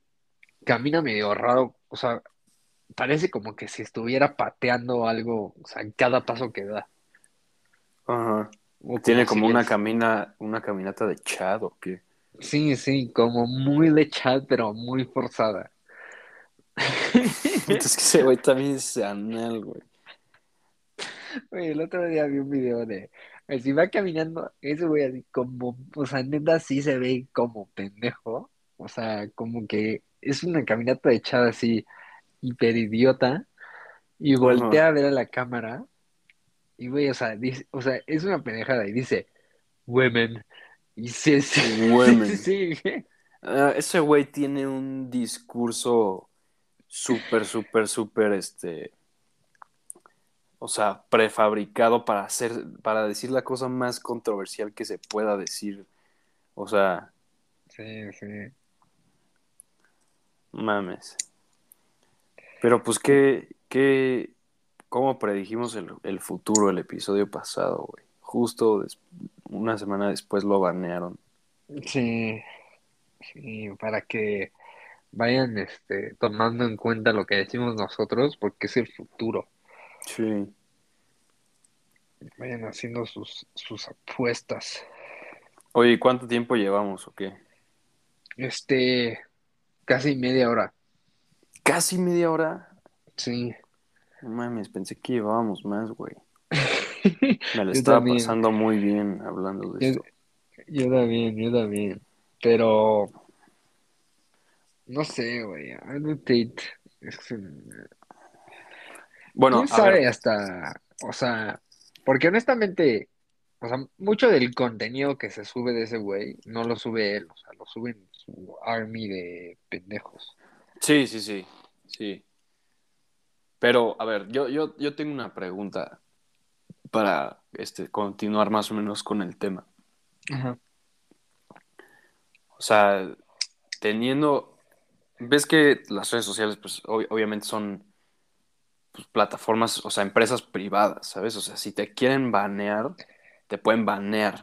[SPEAKER 1] camina medio raro, o sea, parece como que si estuviera pateando algo, o sea, en cada paso que da.
[SPEAKER 2] Ajá. Tiene
[SPEAKER 1] si
[SPEAKER 2] como una camina, una caminata de Chad o qué.
[SPEAKER 1] Sí, sí, como muy de chat, pero muy forzada.
[SPEAKER 2] es que ese güey también es anal, güey.
[SPEAKER 1] Oye, el otro día vi un video de, eh, si va caminando, ese güey así como, o sea, neta sí se ve como pendejo, o sea, como que es una caminata de chat así, hiper idiota, y voltea a ver a la cámara, y güey, o sea, dice, o sea, es una pendejada, y dice, women, y sí, sí,
[SPEAKER 2] Women.
[SPEAKER 1] sí, sí,
[SPEAKER 2] Ah, ese güey tiene un discurso súper, súper, súper, este, o sea, prefabricado para hacer, para decir la cosa más controversial que se pueda decir. O sea,
[SPEAKER 1] sí, sí.
[SPEAKER 2] mames. Pero pues, ¿qué, qué, cómo predijimos el, el futuro el episodio pasado, güey? Justo des- una semana después lo banearon.
[SPEAKER 1] Sí, sí, para que vayan este, tomando en cuenta lo que decimos nosotros, porque es el futuro.
[SPEAKER 2] Sí.
[SPEAKER 1] Vayan haciendo sus, sus apuestas.
[SPEAKER 2] Oye, ¿y ¿cuánto tiempo llevamos o qué?
[SPEAKER 1] Este, casi media hora.
[SPEAKER 2] Casi media hora.
[SPEAKER 1] Sí.
[SPEAKER 2] No mames, pensé que llevábamos más, güey. (laughs) Me lo estaba
[SPEAKER 1] también.
[SPEAKER 2] pasando muy bien hablando de
[SPEAKER 1] Yo,
[SPEAKER 2] esto.
[SPEAKER 1] yo también, yo también. Pero, no sé, güey. Andrew Tate es un-
[SPEAKER 2] Bueno,
[SPEAKER 1] ¿Quién
[SPEAKER 2] a
[SPEAKER 1] sabe
[SPEAKER 2] ver,
[SPEAKER 1] hasta, o sea, porque honestamente, o sea, mucho del contenido que se sube de ese güey no lo sube él, o sea, lo suben su army de pendejos.
[SPEAKER 2] sí, sí, sí, sí. Pero, a ver, yo, yo, yo tengo una pregunta para este, continuar más o menos con el tema.
[SPEAKER 1] Ajá.
[SPEAKER 2] O sea, teniendo, ves que las redes sociales, pues ob- obviamente son pues, plataformas, o sea, empresas privadas, ¿sabes? O sea, si te quieren banear, te pueden banear.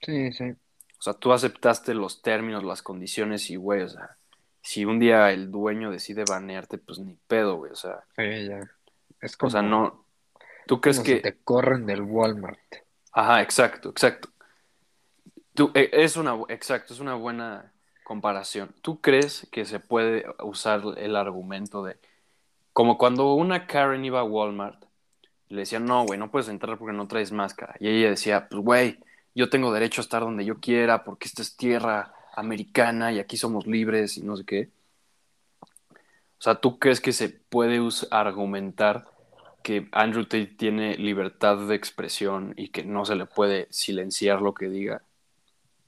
[SPEAKER 1] Sí, sí.
[SPEAKER 2] O sea, tú aceptaste los términos, las condiciones y, güey, o sea, si un día el dueño decide banearte, pues ni pedo, güey, o sea,
[SPEAKER 1] Sí, ya. Es
[SPEAKER 2] o
[SPEAKER 1] como,
[SPEAKER 2] sea, no, ¿tú crees
[SPEAKER 1] si
[SPEAKER 2] que...
[SPEAKER 1] te corren del Walmart.
[SPEAKER 2] Ajá, exacto, exacto. Tú, eh, es una, exacto, es una buena comparación. ¿Tú crees que se puede usar el argumento de, como cuando una Karen iba a Walmart, le decían, no, güey, no puedes entrar porque no traes máscara. Y ella decía, pues, güey, yo tengo derecho a estar donde yo quiera porque esta es tierra americana y aquí somos libres y no sé qué. O sea, ¿tú crees que se puede argumentar que Andrew Tate tiene libertad de expresión y que no se le puede silenciar lo que diga?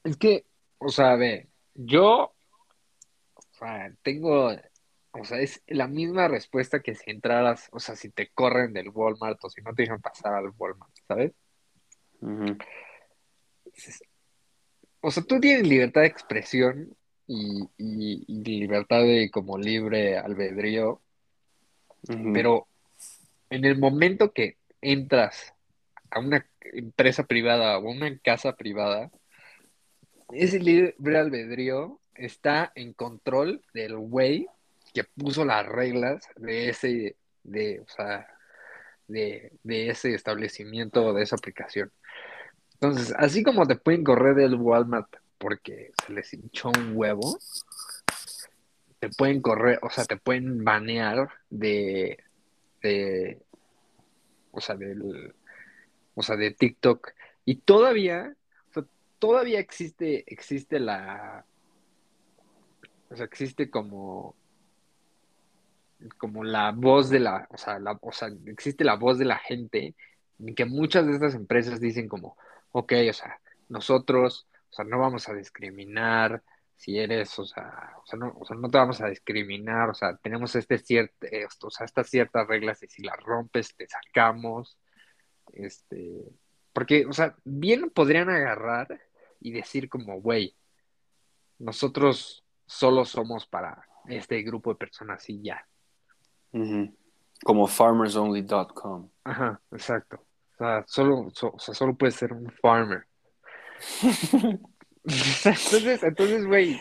[SPEAKER 1] Es que, o sea, ve, yo, o sea, tengo, o sea, es la misma respuesta que si entraras, o sea, si te corren del Walmart o si no te dejan pasar al Walmart, ¿sabes? O sea, tú tienes libertad de expresión y, y- y libertad de como libre albedrío, pero en el momento que entras a una empresa privada o a una casa privada, ese libre albedrío está en control del güey que puso las reglas de ese, de, o sea, de, de ese establecimiento o de esa aplicación. Entonces, así como te pueden correr del Walmart porque se les hinchó un huevo, te pueden correr, o sea, te pueden banear de, de, o sea, del, o sea, de TikTok. Y todavía, o sea, todavía existe, existe la, o sea, existe como, como la voz de la, o sea, la, o sea, existe la voz de la gente, en que muchas de estas empresas dicen como, ok, o sea, nosotros, o sea, no vamos a discriminar si eres, o sea, o sea, no, o sea, no te vamos a discriminar, o sea, tenemos este cierto, o sea, estas ciertas reglas y si las rompes te sacamos, este, porque, o sea, bien podrían agarrar y decir como, güey, nosotros solo somos para este grupo de personas y ya.
[SPEAKER 2] Como farmersonly.com.
[SPEAKER 1] Ajá, exacto. O sea, solo, so- o sea, solo puedes ser un farmer. (laughs) Entonces, entonces, güey,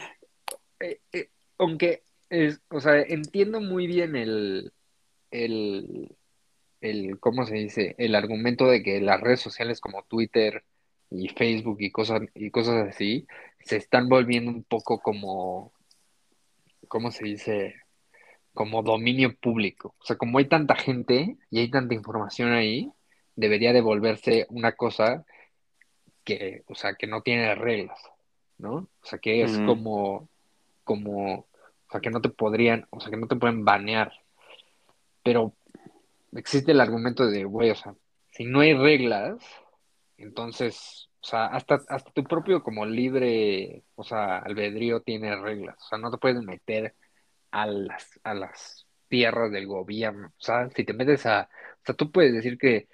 [SPEAKER 1] eh, eh, aunque, es, o sea, entiendo muy bien el, el, el, ¿cómo se dice? El argumento de que las redes sociales como Twitter y Facebook y cosas, y cosas así se están volviendo un poco como, ¿cómo se dice? Como dominio público. O sea, como hay tanta gente y hay tanta información ahí, debería de volverse una cosa que, o sea, que no tiene reglas, ¿no? O sea, que es como, como, o sea, que no te podrían, o sea, que no te pueden banear. Pero existe el argumento de, güey, o sea, si no hay reglas, entonces, o sea, hasta, hasta tu propio como libre, o sea, albedrío tiene reglas. O sea, no te puedes meter a las, a las tierras del gobierno. O sea, si te metes a, o sea, tú puedes decir que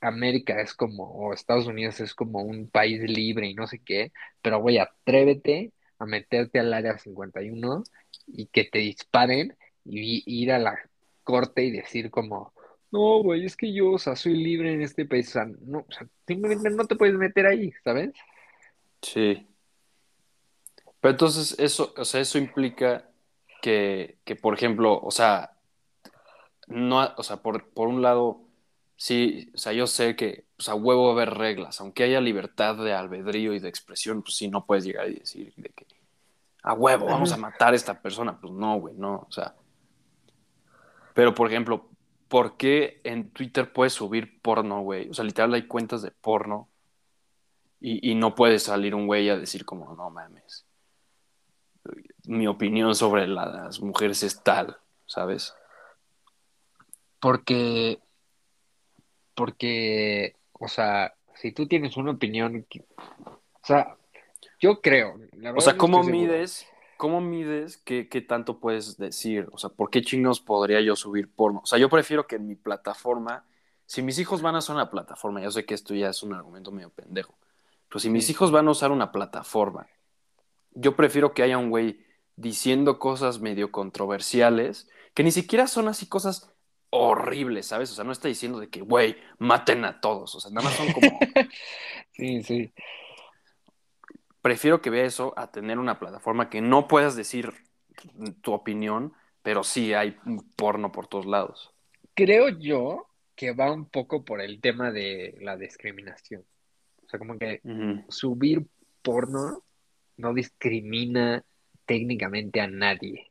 [SPEAKER 1] América es como, o Estados Unidos es como un país libre y no sé qué, pero güey, atrévete a meterte al área 51 y que te disparen y, ir a la corte y decir como, no, güey, es que yo, o sea, soy libre en este país, o sea, no, o sea, simplemente no te puedes meter ahí, ¿sabes?
[SPEAKER 2] Sí. Pero entonces eso, o sea, eso implica que, que, por ejemplo, o sea, no, o sea, por, por un lado, sí, o sea, yo sé que pues a huevo va a haber reglas, aunque haya libertad de albedrío y de expresión, pues sí, no puedes llegar y decir de que a huevo, vamos a matar a esta persona, pues no, güey, no, o sea. Pero, por ejemplo, ¿por qué en Twitter puedes subir porno, güey? O sea, literal hay cuentas de porno y, y no puede salir un güey a decir como, no mames, mi opinión sobre las mujeres es tal, ¿sabes?
[SPEAKER 1] Porque, porque, o sea, si tú tienes una opinión, o sea, yo creo,
[SPEAKER 2] la o sea, ¿cómo mides, cómo mides qué, qué, tanto puedes decir? O sea, ¿por qué chingos podría yo subir porno? O sea, yo prefiero que en mi plataforma, si mis hijos van a usar una plataforma, yo sé que esto ya es un argumento medio pendejo, pero si mis hijos van a usar una plataforma, yo prefiero que haya un güey diciendo cosas medio controversiales, que ni siquiera son así cosas horribles, ¿sabes? O sea, no está diciendo de que, güey, maten a todos, o sea, nada más son como... (laughs)
[SPEAKER 1] sí, sí.
[SPEAKER 2] Prefiero que vea eso a tener una plataforma que no puedas decir tu opinión, pero sí hay porno por todos lados.
[SPEAKER 1] Creo yo que va un poco por el tema de la discriminación. O sea, como que subir porno no discrimina técnicamente a nadie.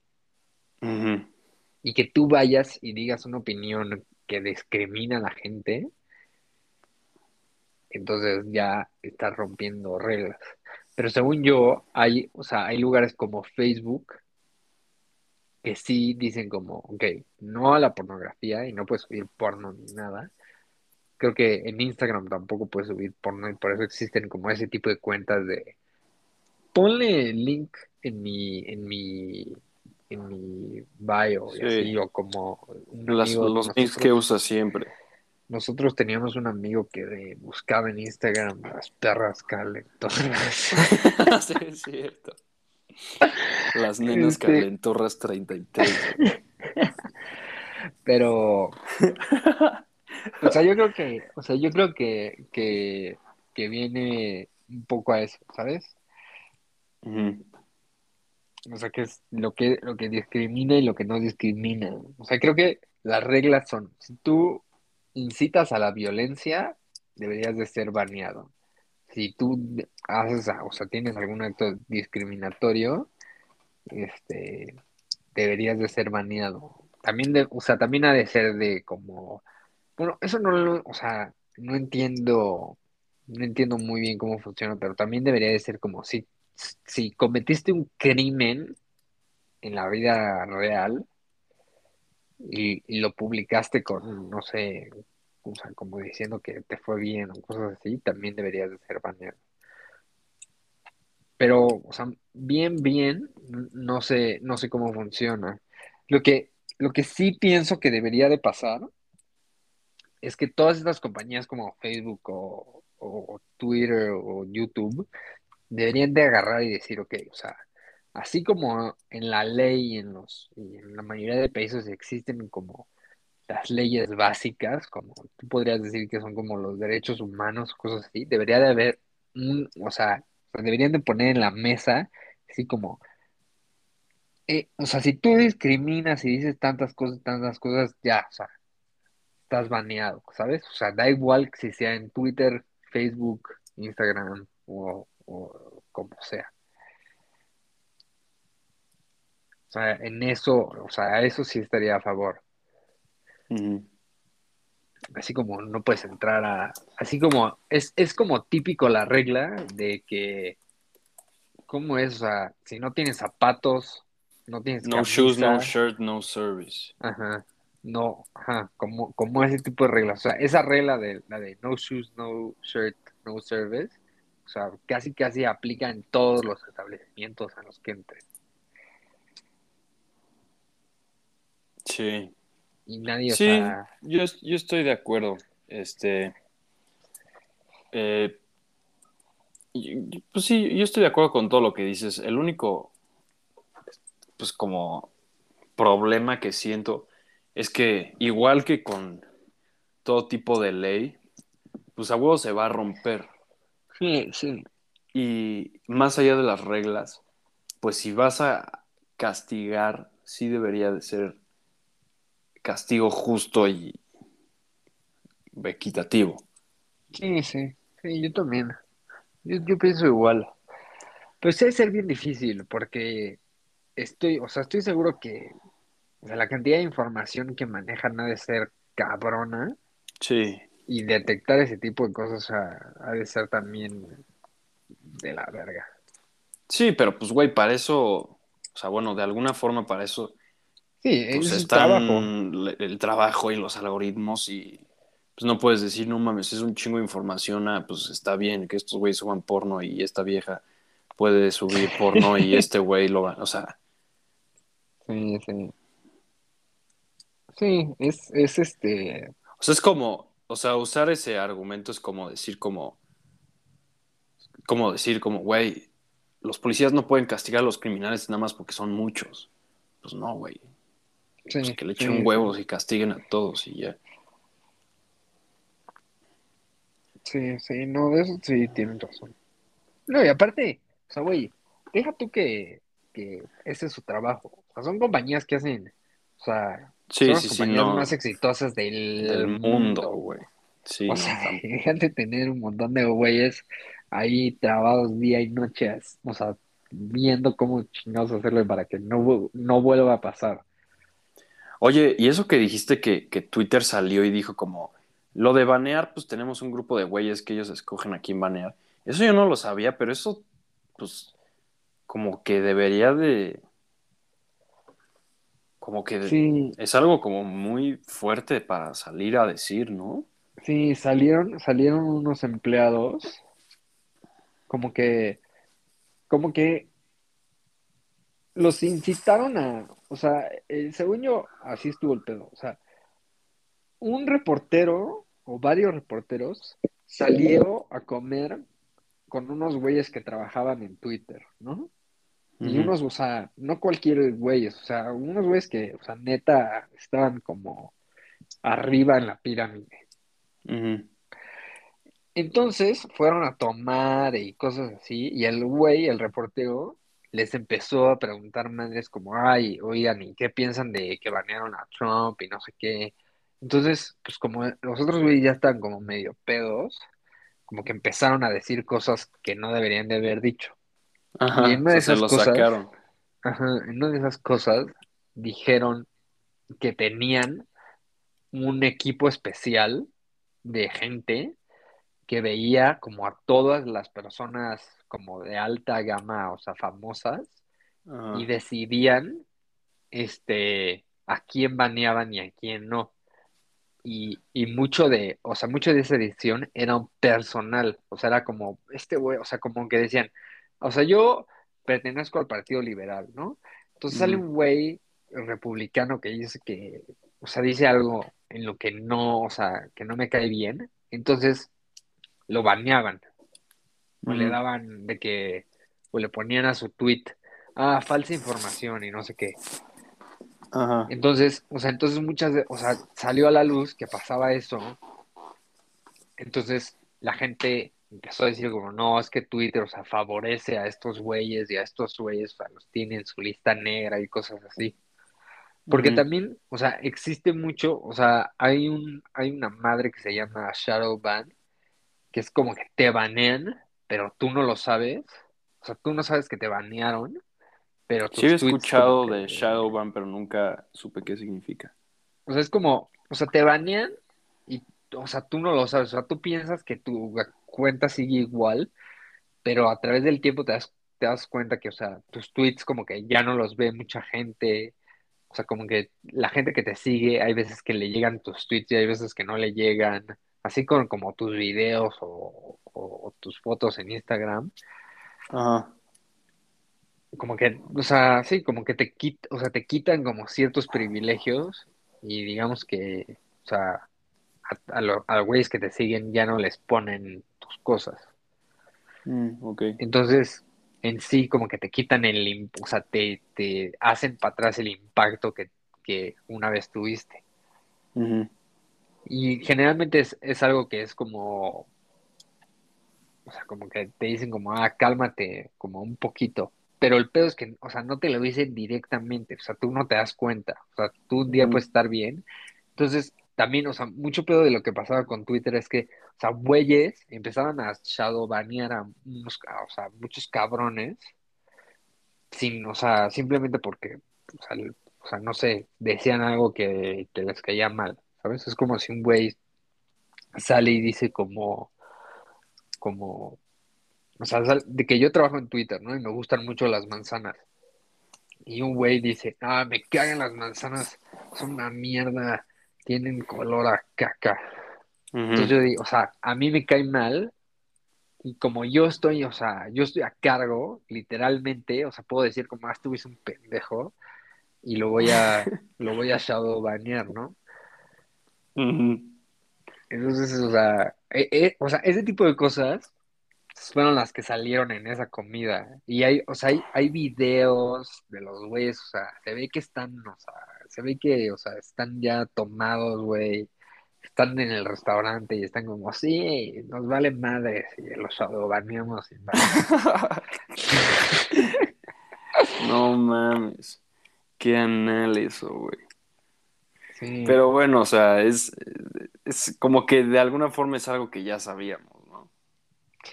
[SPEAKER 1] Y que tú vayas y digas una opinión que discrimina a la gente, entonces ya estás rompiendo reglas. Pero según yo, hay, o sea, hay lugares como Facebook que sí dicen como, ok, no a la pornografía y no puedes subir porno ni nada. Creo que en Instagram tampoco puedes subir porno y por eso existen como ese tipo de cuentas de ponle link en mi, en mi, en mi bio, y así, o como
[SPEAKER 2] los links que usa siempre.
[SPEAKER 1] Nosotros teníamos un amigo que buscaba en Instagram las perras calentoras. (laughs)
[SPEAKER 2] sí, es cierto. Las nenas este... calentorras 33.
[SPEAKER 1] Pero, o sea, yo creo que, o sea, yo creo que, que, que viene un poco a eso, ¿sabes? O sea, que es lo que, lo que discrimina y lo que no discrimina. O sea, creo que las reglas son, si tú incitas a la violencia, deberías de ser baneado. Si tú haces, o sea, tienes algún acto discriminatorio, este, deberías de ser baneado. También, de, o sea, también ha de ser de como, bueno, eso no lo, o sea, no entiendo, no entiendo muy bien cómo funciona, pero también debería de ser como, si si cometiste un crimen en la vida real y, lo publicaste con, no sé, o sea, como diciendo que te fue bien o cosas así, también deberías de ser baneado. Pero, o sea, bien, bien, no sé, no sé cómo funciona. Lo que, lo que sí pienso que debería de pasar es que todas estas compañías como Facebook o, o Twitter o YouTube deberían de agarrar y decir, ok, o sea, así como en la ley y en, los, y en la mayoría de países existen como las leyes básicas, como tú podrías decir que son como los derechos humanos, cosas así, debería de haber un, o sea, deberían de poner en la mesa, así como, eh, o sea, si tú discriminas y dices tantas cosas, tantas cosas, ya, o sea, estás baneado, ¿sabes? O sea, da igual si sea en Twitter, Facebook, Instagram o o como sea. O sea, en eso, o sea, a eso sí estaría a favor. Así como no puedes entrar a. Así como. Es, es como típico la regla de que. ¿Cómo es? O sea, si no tienes zapatos, no tienes.
[SPEAKER 2] No shoes, no shirt, no service.
[SPEAKER 1] Ajá. No, ajá. Como, como ese tipo de reglas. O sea, esa regla de la de no shoes, no shirt, no service o sea, casi casi aplica en todos los establecimientos a los que entres.
[SPEAKER 2] Sí.
[SPEAKER 1] Y nadie
[SPEAKER 2] Sí, yo, yo estoy de acuerdo. Este. Eh, pues sí, yo estoy de acuerdo con todo lo que dices. El único, pues como problema que siento es que igual que con todo tipo de ley, pues a huevo se va a romper.
[SPEAKER 1] Sí, sí.
[SPEAKER 2] Y más allá de las reglas, pues si vas a castigar, sí debería de ser castigo justo y equitativo.
[SPEAKER 1] Sí, sí, sí, yo también. Yo, yo pienso igual. Pues debe ser bien difícil porque estoy, o sea, estoy seguro que o sea, la cantidad de información que manejan ha de ser cabrona
[SPEAKER 2] Sí.
[SPEAKER 1] Y detectar ese tipo de cosas ha, ha de ser también de la verga.
[SPEAKER 2] Sí, pero pues, güey, para eso, o sea, bueno, de alguna forma para eso,
[SPEAKER 1] Sí,
[SPEAKER 2] pues
[SPEAKER 1] es
[SPEAKER 2] están
[SPEAKER 1] trabajo.
[SPEAKER 2] le- el trabajo y los algoritmos y pues no puedes decir, no mames, es un chingo de información, ah, pues está bien que estos güeyes suban porno y esta vieja puede subir porno y (laughs) este güey lo va, o sea,
[SPEAKER 1] Sí, sí. Sí, es, es este.
[SPEAKER 2] o sea, es como, o sea, usar ese argumento es como decir como, como decir como, güey, los policías no pueden castigar a los criminales nada más porque son muchos. Pues no, güey.
[SPEAKER 1] Sí,
[SPEAKER 2] Pues que le echen
[SPEAKER 1] sí.
[SPEAKER 2] huevos y castiguen a todos y ya.
[SPEAKER 1] Sí, sí, no, de eso sí tienen razón. No, y aparte, o sea, güey, deja tú que, que ese es su trabajo. O sea, son compañías que hacen, o sea,
[SPEAKER 2] Sí,
[SPEAKER 1] son las
[SPEAKER 2] sí, sí,
[SPEAKER 1] compañías
[SPEAKER 2] no.
[SPEAKER 1] más exitosas del,
[SPEAKER 2] Del mundo, güey. Sí,
[SPEAKER 1] O
[SPEAKER 2] no,
[SPEAKER 1] sea,
[SPEAKER 2] tam-
[SPEAKER 1] fíjate (laughs) tener un montón de güeyes ahí trabados día y noche, o sea, viendo cómo chingados hacerlo para que no, no vuelva a pasar.
[SPEAKER 2] Oye, y eso que dijiste que, que Twitter salió y dijo como, lo de banear, pues tenemos un grupo de güeyes que ellos escogen a quién banear. Eso yo no lo sabía, pero eso, pues, como que debería de... Como que
[SPEAKER 1] Sí,
[SPEAKER 2] es algo como muy fuerte para salir a decir, ¿no?
[SPEAKER 1] sí, salieron, salieron unos empleados, como que, como que los incitaron a, o sea, eh, según yo, así estuvo el pedo. O sea, un reportero o varios reporteros salieron a comer con unos güeyes que trabajaban en Twitter, ¿no? Y unos, o sea, no cualquier güeyes, o sea, unos güeyes que, o sea, neta, estaban como arriba en la pirámide. Entonces fueron a tomar y cosas así, y el güey, el reportero, les empezó a preguntar madres como, ay, oigan, ¿y qué piensan de que banearon a Trump y no sé qué? Entonces, pues como los otros güeyes ya estaban como medio pedos, como que empezaron a decir cosas que no deberían de haber dicho. Y en una de
[SPEAKER 2] se
[SPEAKER 1] esas
[SPEAKER 2] lo
[SPEAKER 1] cosas,
[SPEAKER 2] sacaron.
[SPEAKER 1] ajá, en una de esas cosas dijeron que tenían un equipo especial de gente que veía como a todas las personas como de alta gama, o sea, famosas,
[SPEAKER 2] Ajá.
[SPEAKER 1] y decidían este a quién baneaban y a quién no. Y, y mucho de, o sea, mucho de esa edición era un personal, o sea, era como, este güey, o sea, como que decían, o sea, yo pertenezco al Partido Liberal, ¿no? Entonces sale un güey republicano que dice que, o sea, dice algo en lo que no, o sea, que no me cae bien, entonces lo baneaban, o le daban de que, o le ponían a su tweet, ah, falsa información y no sé qué.
[SPEAKER 2] Ajá.
[SPEAKER 1] Entonces, o sea, entonces muchas, de- o sea, salió a la luz que pasaba eso, entonces la gente empezó a decir como, no, es que Twitter, o sea, favorece a estos güeyes y a estos güeyes, o sea, los tiene en su lista negra y cosas así. Porque también, o sea, existe mucho, o sea, hay un, hay una madre que se llama Shadow Ban, que es como que te banean, pero tú no lo sabes. O sea, tú no sabes que te banearon, pero
[SPEAKER 2] Sí
[SPEAKER 1] como
[SPEAKER 2] escuchado de Shadowban, pero nunca supe qué significa.
[SPEAKER 1] o sea, es como, o sea, te banean y, o sea, tú no lo sabes. O sea, tú piensas que tu cuenta sigue igual, pero a través del tiempo te das, te das cuenta que, o sea, tus tweets como que ya no los ve mucha gente. O sea, como que la gente que te sigue, hay veces que le llegan tus tweets y hay veces que no le llegan. Así con como tus videos o, o- o tus fotos en Instagram.
[SPEAKER 2] Ajá.
[SPEAKER 1] Como que, o sea, sí, como que te quit, o sea, te quitan como ciertos privilegios y digamos que, o sea, a, a los güeyes que te siguen ya no les ponen tus cosas.
[SPEAKER 2] Mm, ok.
[SPEAKER 1] Entonces, en sí, como que te quitan el, o sea, te, te hacen para atrás el impacto que, que una vez tuviste. Y generalmente es, es algo que es como, o sea, como que te dicen como, ah, cálmate, como un poquito. Pero el pedo es que, o sea, no te lo dicen directamente, o sea, tú no te das cuenta, o sea, tú un día puedes estar bien. Entonces, también, o sea, mucho pedo de lo que pasaba con Twitter es que, o sea, güeyes empezaban a shadowbanear a unos, o sea, muchos cabrones, sin, o sea, simplemente porque, o sea, no sé, decían algo que, que les caía mal, ¿sabes? Es como si un güey sale y dice como, como, o sea, de que yo trabajo en Twitter, ¿no? Y me gustan mucho las manzanas. Y un güey dice, ah, me cagan las manzanas, son una mierda, tienen color a caca. Entonces yo digo, o sea, a mí me cae mal y como yo estoy, o sea, yo estoy a cargo, literalmente, o sea, puedo decir como, ah, estuviste un pendejo y lo voy a, (laughs) lo voy a shadow banear, ¿no? Entonces, o sea, e, e, o sea, ese tipo de cosas fueron las que salieron en esa comida. Y hay, o sea, hay, hay videos de los güeyes, o sea, se ve que están, o sea, se ve que, o sea, están ya tomados, güey. Están en el restaurante y están como, sí, nos vale madre y los baneamos. Y (laughs)
[SPEAKER 2] no mames. Qué anal eso, güey. Sí. Pero bueno, o sea, es, es como que de alguna forma es algo que ya sabíamos.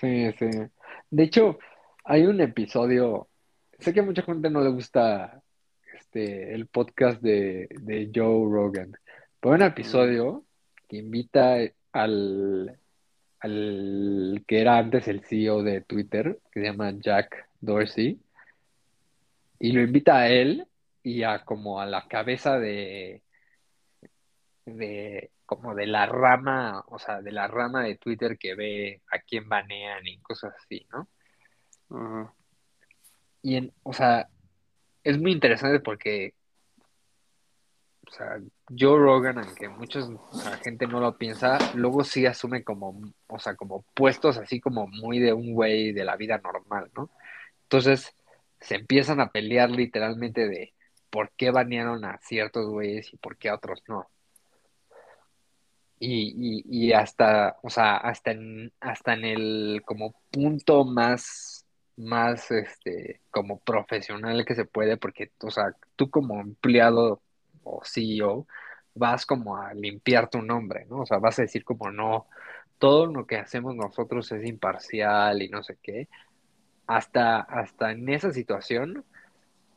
[SPEAKER 1] Sí, sí. De hecho, hay un episodio, sé que a mucha gente no le gusta este, el podcast de, Joe Rogan, hay un episodio que invita al, al que era antes el CEO de Twitter, que se llama Jack Dorsey, y lo invita a él y a como a la cabeza de, de como de la rama, o sea, de la rama de Twitter que ve a quién banean y cosas así, ¿no? Y en, o sea, es muy interesante porque, o sea, Joe Rogan, aunque mucha gente no lo piensa, luego sí asume como, o sea, como puestos así como muy de un güey de la vida normal, ¿no? Entonces, se empiezan a pelear literalmente de por qué banearon a ciertos güeyes y por qué a otros no y, y, hasta, o sea, hasta en, hasta en el como punto más, más, este, como profesional que se puede, porque, o sea, tú como empleado o CEO vas como a limpiar tu nombre, ¿no? O sea, vas a decir como no, todo lo que hacemos nosotros es imparcial y no sé qué. Hasta, hasta en esa situación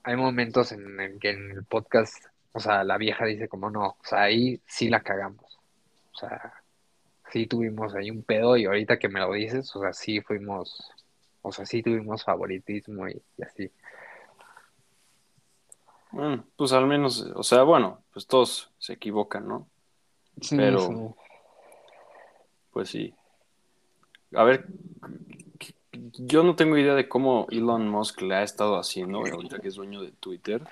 [SPEAKER 1] hay momentos en, en que en el podcast, o sea, la vieja dice como no, o sea, ahí sí la cagamos o sea, sí tuvimos ahí un pedo y ahorita que me lo dices, o sea, sí fuimos, o sea, sí tuvimos favoritismo y, así.
[SPEAKER 2] Bueno, pues al menos, o sea, bueno, pues todos se equivocan, ¿no? Sí, Pero, pues sí. A ver, yo no tengo idea de cómo Elon Musk le ha estado haciendo ahorita que es dueño de Twitter,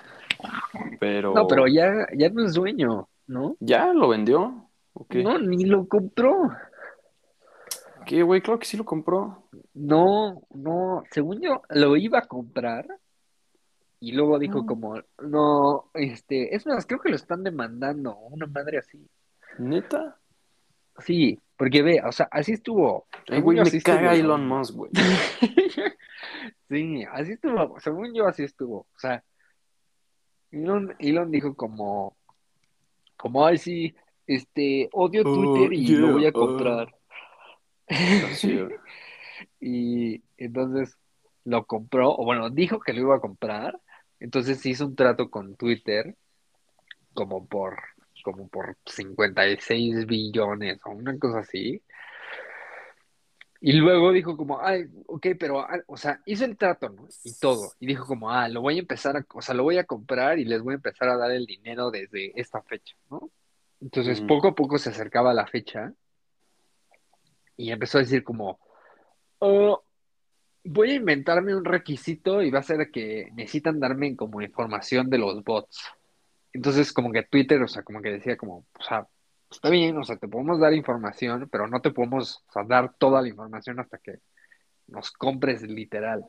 [SPEAKER 2] pero...
[SPEAKER 1] No, pero ya, ya no es dueño, ¿no?
[SPEAKER 2] Ya lo vendió.
[SPEAKER 1] No, ni lo compró.
[SPEAKER 2] ¿Qué, güey? Claro que sí lo compró.
[SPEAKER 1] No, no, según yo lo iba a comprar y luego dijo como, no, este, es más, creo que lo están demandando, una madre así.
[SPEAKER 2] ¿Neta?
[SPEAKER 1] Sí, porque ve, o sea, así estuvo.
[SPEAKER 2] Ay, güey, me caga Elon Musk, güey. (laughs)
[SPEAKER 1] sí, así estuvo, según yo así estuvo. O sea, Elon, Elon dijo como, como, ay, sí, este, odio oh, Twitter y lo voy a comprar. (laughs) y entonces lo compró, o bueno, dijo que lo iba a comprar, entonces hizo un trato con Twitter como por, como por 56 billones o una cosa así. Y luego dijo como, ay, ok, pero, ah, o sea, hizo el trato, ¿no? Y todo. Y dijo como, ah, lo voy a empezar a, o sea, lo voy a comprar y les voy a empezar a dar el dinero desde esta fecha, ¿no? Entonces, poco a poco se acercaba la fecha y empezó a decir como, oh, voy a inventarme un requisito y va a ser que necesitan darme como información de los bots. Entonces, como que Twitter, o sea, como que decía como, o sea, está bien, o sea, te podemos dar información, pero no te podemos dar toda la información hasta que nos compres literal.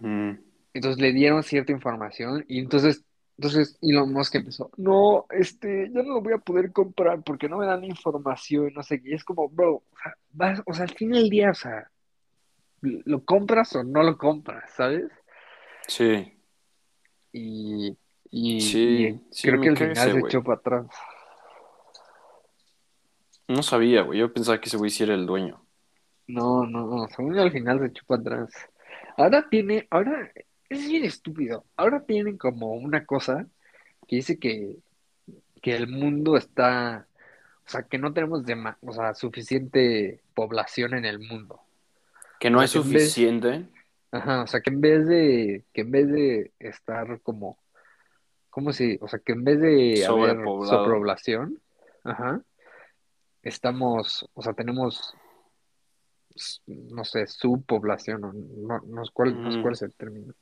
[SPEAKER 1] Entonces le dieron cierta información y entonces entonces Elon Musk empezó, no, este, ya no lo voy a poder comprar porque no me dan información, no sé qué. Y es como, bro, o sea, vas, o sea, al fin del día, o sea, ¿lo compras o no lo compras, sabes?
[SPEAKER 2] Sí.
[SPEAKER 1] Y, y, creo que al final se echó para atrás.
[SPEAKER 2] No sabía, güey. Yo pensaba que ese güey sí era el dueño.
[SPEAKER 1] No, no, no, según yo al final se echó para atrás. Ahora tiene, ahora, es bien estúpido. Ahora tienen como una cosa que dice que, que el mundo está, o sea, que no tenemos dema- o sea, suficiente población en el mundo.
[SPEAKER 2] Que no
[SPEAKER 1] O que vez-
[SPEAKER 2] suficiente.
[SPEAKER 1] Ajá, o sea, que en vez de, que en vez de estar como, ¿cómo si? O sea, que en vez de haber sobrepoblación, ajá, estamos, o sea, tenemos, no sé, subpoblación, no, no, sé cuál, no cuál es el término.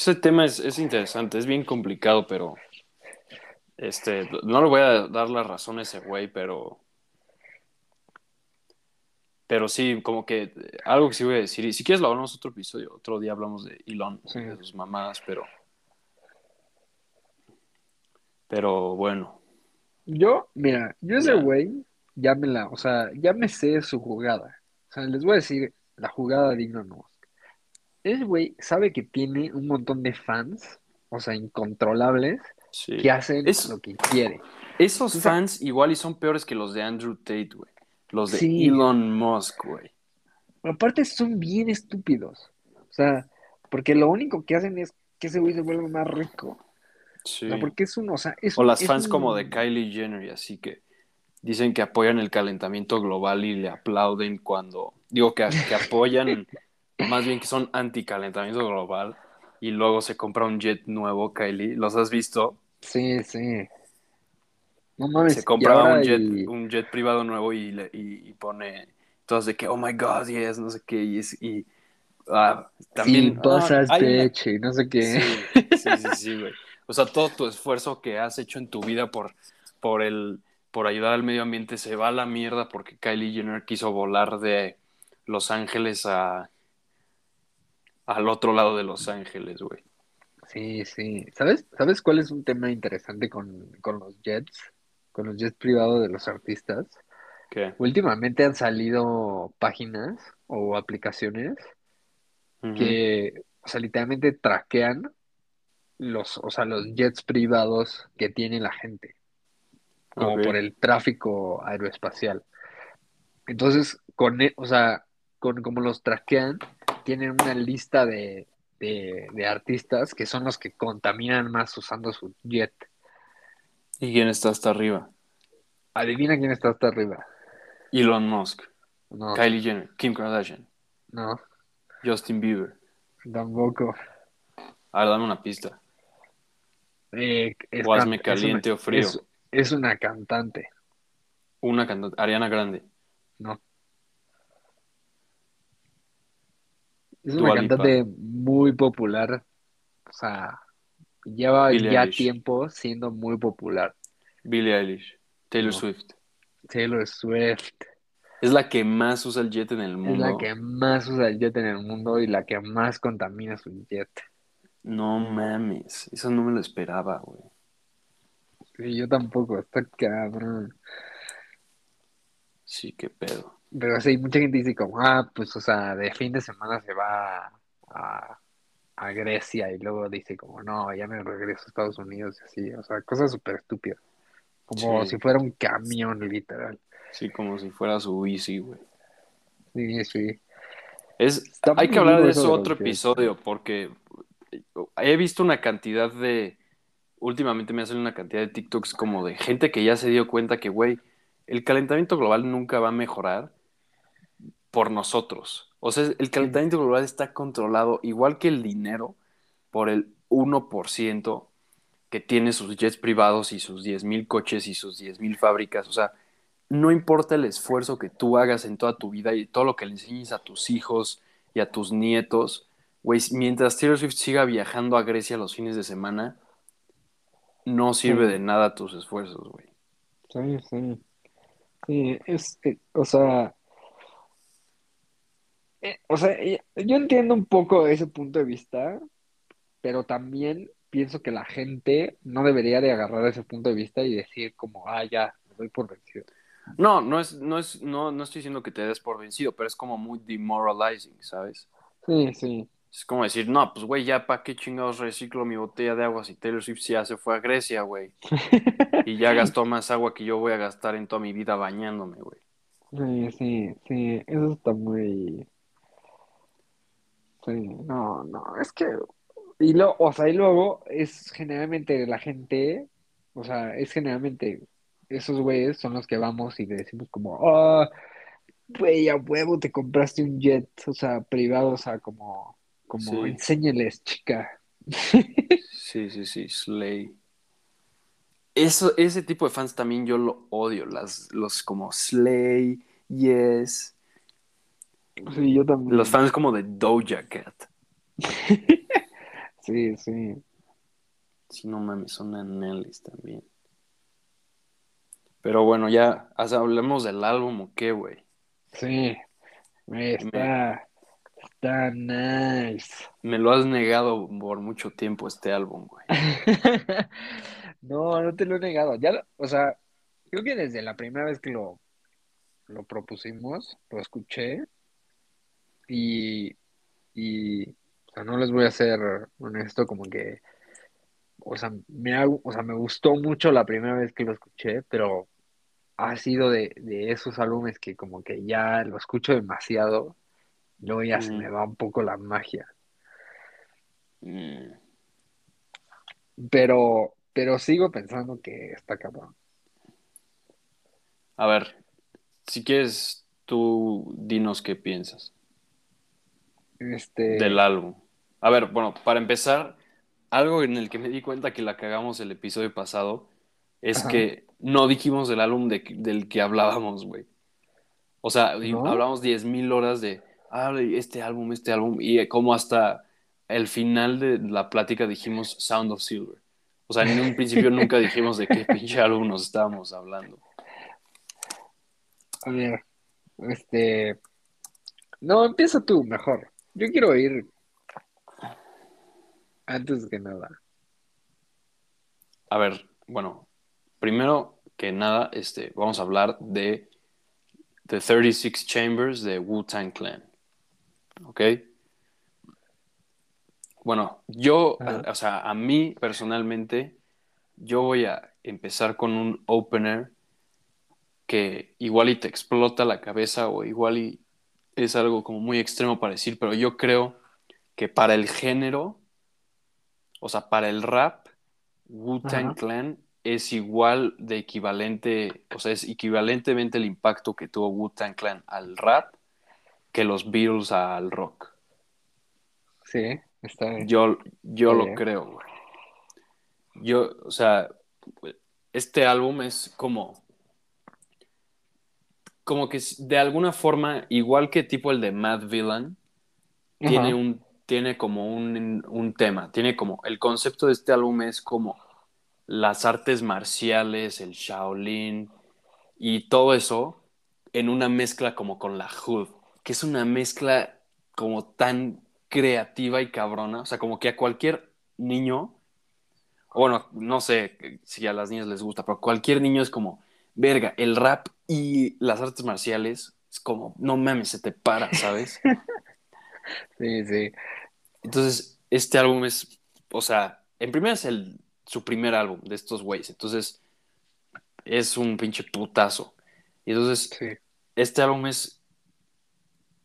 [SPEAKER 2] Ese tema es, es interesante, es bien complicado, pero este, no le voy a dar la razón a ese güey, pero pero sí, como que algo que sí voy a decir, y si quieres lo hablamos otro episodio, otro día hablamos de Elon,
[SPEAKER 1] Sí.
[SPEAKER 2] de sus mamadas, pero pero bueno,
[SPEAKER 1] Yo, mira, yo ese güey, ya me la, o sea, ya me sé su jugada. O sea, les voy a decir la jugada de Elon Musk. Ese güey sabe que tiene un montón de fans, o sea, incontrolables,
[SPEAKER 2] sí.
[SPEAKER 1] que hacen
[SPEAKER 2] Es-
[SPEAKER 1] lo que quiere.
[SPEAKER 2] Esos
[SPEAKER 1] O sea-
[SPEAKER 2] fans igual y son peores que los de Andrew Tate, güey. Los de
[SPEAKER 1] Sí.
[SPEAKER 2] Elon Musk, güey.
[SPEAKER 1] Aparte son bien estúpidos. O sea, porque lo único que hacen es que ese güey se vuelva más rico.
[SPEAKER 2] Sí.
[SPEAKER 1] O sea, porque es un, o sea, es
[SPEAKER 2] O
[SPEAKER 1] un-
[SPEAKER 2] las
[SPEAKER 1] es
[SPEAKER 2] fans
[SPEAKER 1] un-
[SPEAKER 2] como de Kylie Jenner y así que dicen que apoyan el calentamiento global y le aplauden cuando, digo que, que apoyan, (laughs) más bien que son anticalentamiento global y luego se compra un jet nuevo, Kylie. ¿Los has visto?
[SPEAKER 1] Sí, sí. No mames.
[SPEAKER 2] Se compra un jet,
[SPEAKER 1] y-
[SPEAKER 2] un jet privado nuevo y, le- y, y pone todas de que, oh my god, yes, no sé qué, y, es- y ah, también...
[SPEAKER 1] Sí, pasas
[SPEAKER 2] ah,
[SPEAKER 1] peche, no sé qué.
[SPEAKER 2] Sí, sí, sí, sí, güey. O sea, todo tu esfuerzo que has hecho en tu vida por, por, el, por ayudar al medio ambiente se va a la mierda porque Kylie Jenner quiso volar de Los Ángeles a, al otro lado de Los Ángeles, güey.
[SPEAKER 1] Sí, sí. ¿Sabes? ¿Sabes cuál es un tema interesante con, con los jets? Con los jets privados de los artistas.
[SPEAKER 2] ¿Qué?
[SPEAKER 1] Últimamente han salido páginas o aplicaciones que, o sea, literalmente traquean los, o sea, los jets privados que tiene la gente, como por el tráfico aeroespacial. Entonces, con, e- o sea, con como los traquean, tienen una lista de, de, de artistas que son los que contaminan más usando su jet.
[SPEAKER 2] ¿Y quién está hasta arriba?
[SPEAKER 1] Adivina quién está hasta arriba.
[SPEAKER 2] Elon Musk,
[SPEAKER 1] No,
[SPEAKER 2] Kylie Jenner, Kim Kardashian,
[SPEAKER 1] no,
[SPEAKER 2] Justin Bieber.
[SPEAKER 1] tampoco.
[SPEAKER 2] A ver, dame una pista.
[SPEAKER 1] Eh, es
[SPEAKER 2] O hazme
[SPEAKER 1] can- es una-
[SPEAKER 2] caliente o frío.
[SPEAKER 1] Es, es una cantante,
[SPEAKER 2] Una cantante, Ariana Grande.
[SPEAKER 1] ¿no? Es
[SPEAKER 2] Dua
[SPEAKER 1] una
[SPEAKER 2] Lipa.
[SPEAKER 1] cantante muy popular. O sea, lleva
[SPEAKER 2] Billie
[SPEAKER 1] ya
[SPEAKER 2] Eilish.
[SPEAKER 1] tiempo siendo muy popular.
[SPEAKER 2] Billie Eilish, Taylor
[SPEAKER 1] No.
[SPEAKER 2] Swift.
[SPEAKER 1] Taylor Swift
[SPEAKER 2] Es la que más usa el jet en el
[SPEAKER 1] es
[SPEAKER 2] mundo.
[SPEAKER 1] la que más usa el jet en el mundo y la que más contamina su jet.
[SPEAKER 2] No mames, eso no me lo esperaba, güey.
[SPEAKER 1] Sí, yo tampoco, está cabrón.
[SPEAKER 2] Sí, qué pedo.
[SPEAKER 1] Pero sí, mucha gente dice como, ah, pues, o sea, de fin de semana se va a, a Grecia y luego dice como, no, ya me regreso a Estados Unidos y así, o sea, cosas súper estúpidas. Como
[SPEAKER 2] Sí.
[SPEAKER 1] si fuera un camión, literal.
[SPEAKER 2] Sí, como si fuera su bici, güey.
[SPEAKER 1] Sí, sí.
[SPEAKER 2] Es,
[SPEAKER 1] Está
[SPEAKER 2] hay que hablar de
[SPEAKER 1] eso de
[SPEAKER 2] otro episodio porque he visto una cantidad de... Últimamente me hacen una cantidad de TikToks como de gente que ya se dio cuenta que, güey, el calentamiento global nunca va a mejorar por nosotros. O sea, el calentamiento global está controlado igual que el dinero por el 1% que tiene sus jets privados y sus 10.000 coches y sus 10.000 fábricas. O sea, no importa el esfuerzo que tú hagas en toda tu vida y todo lo que le enseñes a tus hijos y a tus nietos, güey, mientras Taylor Swift siga viajando a Grecia los fines de semana, no sirve
[SPEAKER 1] Sí.
[SPEAKER 2] de nada tus esfuerzos, güey.
[SPEAKER 1] Sí, sí. Sí, es, eh, o sea, eh, o sea, yo entiendo un poco ese punto de vista, pero también pienso que la gente no debería de agarrar ese punto de vista y decir como, ah, ya, me doy por vencido.
[SPEAKER 2] No, no es, no es, no, no estoy diciendo que te des por vencido, pero es como muy demoralizing, ¿sabes?
[SPEAKER 1] Sí, sí.
[SPEAKER 2] Es como decir, no, pues güey, ya para qué chingados reciclo mi botella de agua si Taylor Swift ya se fue a Grecia, güey. (laughs) y ya gastó más agua que yo voy a gastar en toda mi vida bañándome, güey.
[SPEAKER 1] Sí, sí, sí, eso está muy... Sí, no, no, es que... Y lo, o sea, y luego es generalmente la gente, o sea, es generalmente esos güeyes son los que vamos y le decimos como, ah, güey, a huevo te compraste un jet, o sea, privado, o sea, como, como,
[SPEAKER 2] Sí.
[SPEAKER 1] enséñales, chica.
[SPEAKER 2] Sí, sí, sí, Slay. Eso, ese tipo de fans también yo lo odio, las, los como Slay, Yes,
[SPEAKER 1] Sí, yo también.
[SPEAKER 2] los fans como de Doja Cat. (laughs)
[SPEAKER 1] Sí, sí.
[SPEAKER 2] Sí, no mames, son aneles también. Pero bueno, ya, hablemos del álbum o qué, güey.
[SPEAKER 1] Sí, está, está nice.
[SPEAKER 2] Me lo has negado por mucho tiempo este álbum, güey. (laughs)
[SPEAKER 1] No, no te lo he negado. Ya, lo- o sea, creo que desde la primera vez que lo, lo propusimos, lo escuché y, y, o sea, no les voy a ser honesto, como que, o sea, me, o sea, me gustó mucho la primera vez que lo escuché, pero ha sido de, de esos álbumes que como que ya lo escucho demasiado, luego ya se me va un poco la magia.
[SPEAKER 2] Mm,
[SPEAKER 1] Pero, pero sigo pensando que está cabrón.
[SPEAKER 2] A ver, si quieres, tú dinos qué piensas
[SPEAKER 1] Este,
[SPEAKER 2] del álbum. A ver, bueno, para empezar, algo en el que me di cuenta que la cagamos el episodio pasado es
[SPEAKER 1] Ajá.
[SPEAKER 2] que no dijimos del álbum de- del que hablábamos, güey. O sea,
[SPEAKER 1] ¿No?
[SPEAKER 2] hablamos 10.000 horas de, ah, este álbum, este álbum, y como hasta el final de la plática dijimos Sound of Silver. O sea, en un principio (laughs) nunca dijimos de qué pinche álbum nos estábamos hablando.
[SPEAKER 1] A ver, este, no, empieza tú mejor. Yo quiero ir antes que nada.
[SPEAKER 2] A ver, bueno, primero que nada, este, vamos a hablar de The 36 Chambers de Wu-Tang Clan. ¿Ok? Bueno, yo,
[SPEAKER 1] Ajá.
[SPEAKER 2] o sea, a mí personalmente, yo voy a empezar con un opener que igual y te explota la cabeza o igual y es algo como muy extremo para decir, pero yo creo que para el género, o sea, para el rap, Wu-Tang. Clan es igual de equivalente, o sea, es equivalentemente el impacto que tuvo Wu-Tang Clan al rap que los Beatles al rock.
[SPEAKER 1] Sí, está bien.
[SPEAKER 2] Yo, yo
[SPEAKER 1] Sí.
[SPEAKER 2] lo creo, güey. Yo, o sea, este álbum es como, como que de alguna forma, igual que tipo el de Mad Villain, tiene un, tiene como un, un tema, tiene como, el concepto de este álbum es como las artes marciales, el Shaolin y todo eso en una mezcla como con la Hood, que es una mezcla como tan creativa y cabrona, o sea, como que a cualquier niño, bueno, no sé si a las niñas les gusta, pero cualquier niño es como, verga, el rap y las artes marciales es como, no mames, se te para, ¿sabes? (laughs)
[SPEAKER 1] Sí, sí.
[SPEAKER 2] Entonces, este álbum es, o sea, en primer es el, su primer álbum de estos güeyes, entonces es un pinche putazo. Y entonces,
[SPEAKER 1] Sí.
[SPEAKER 2] este álbum es,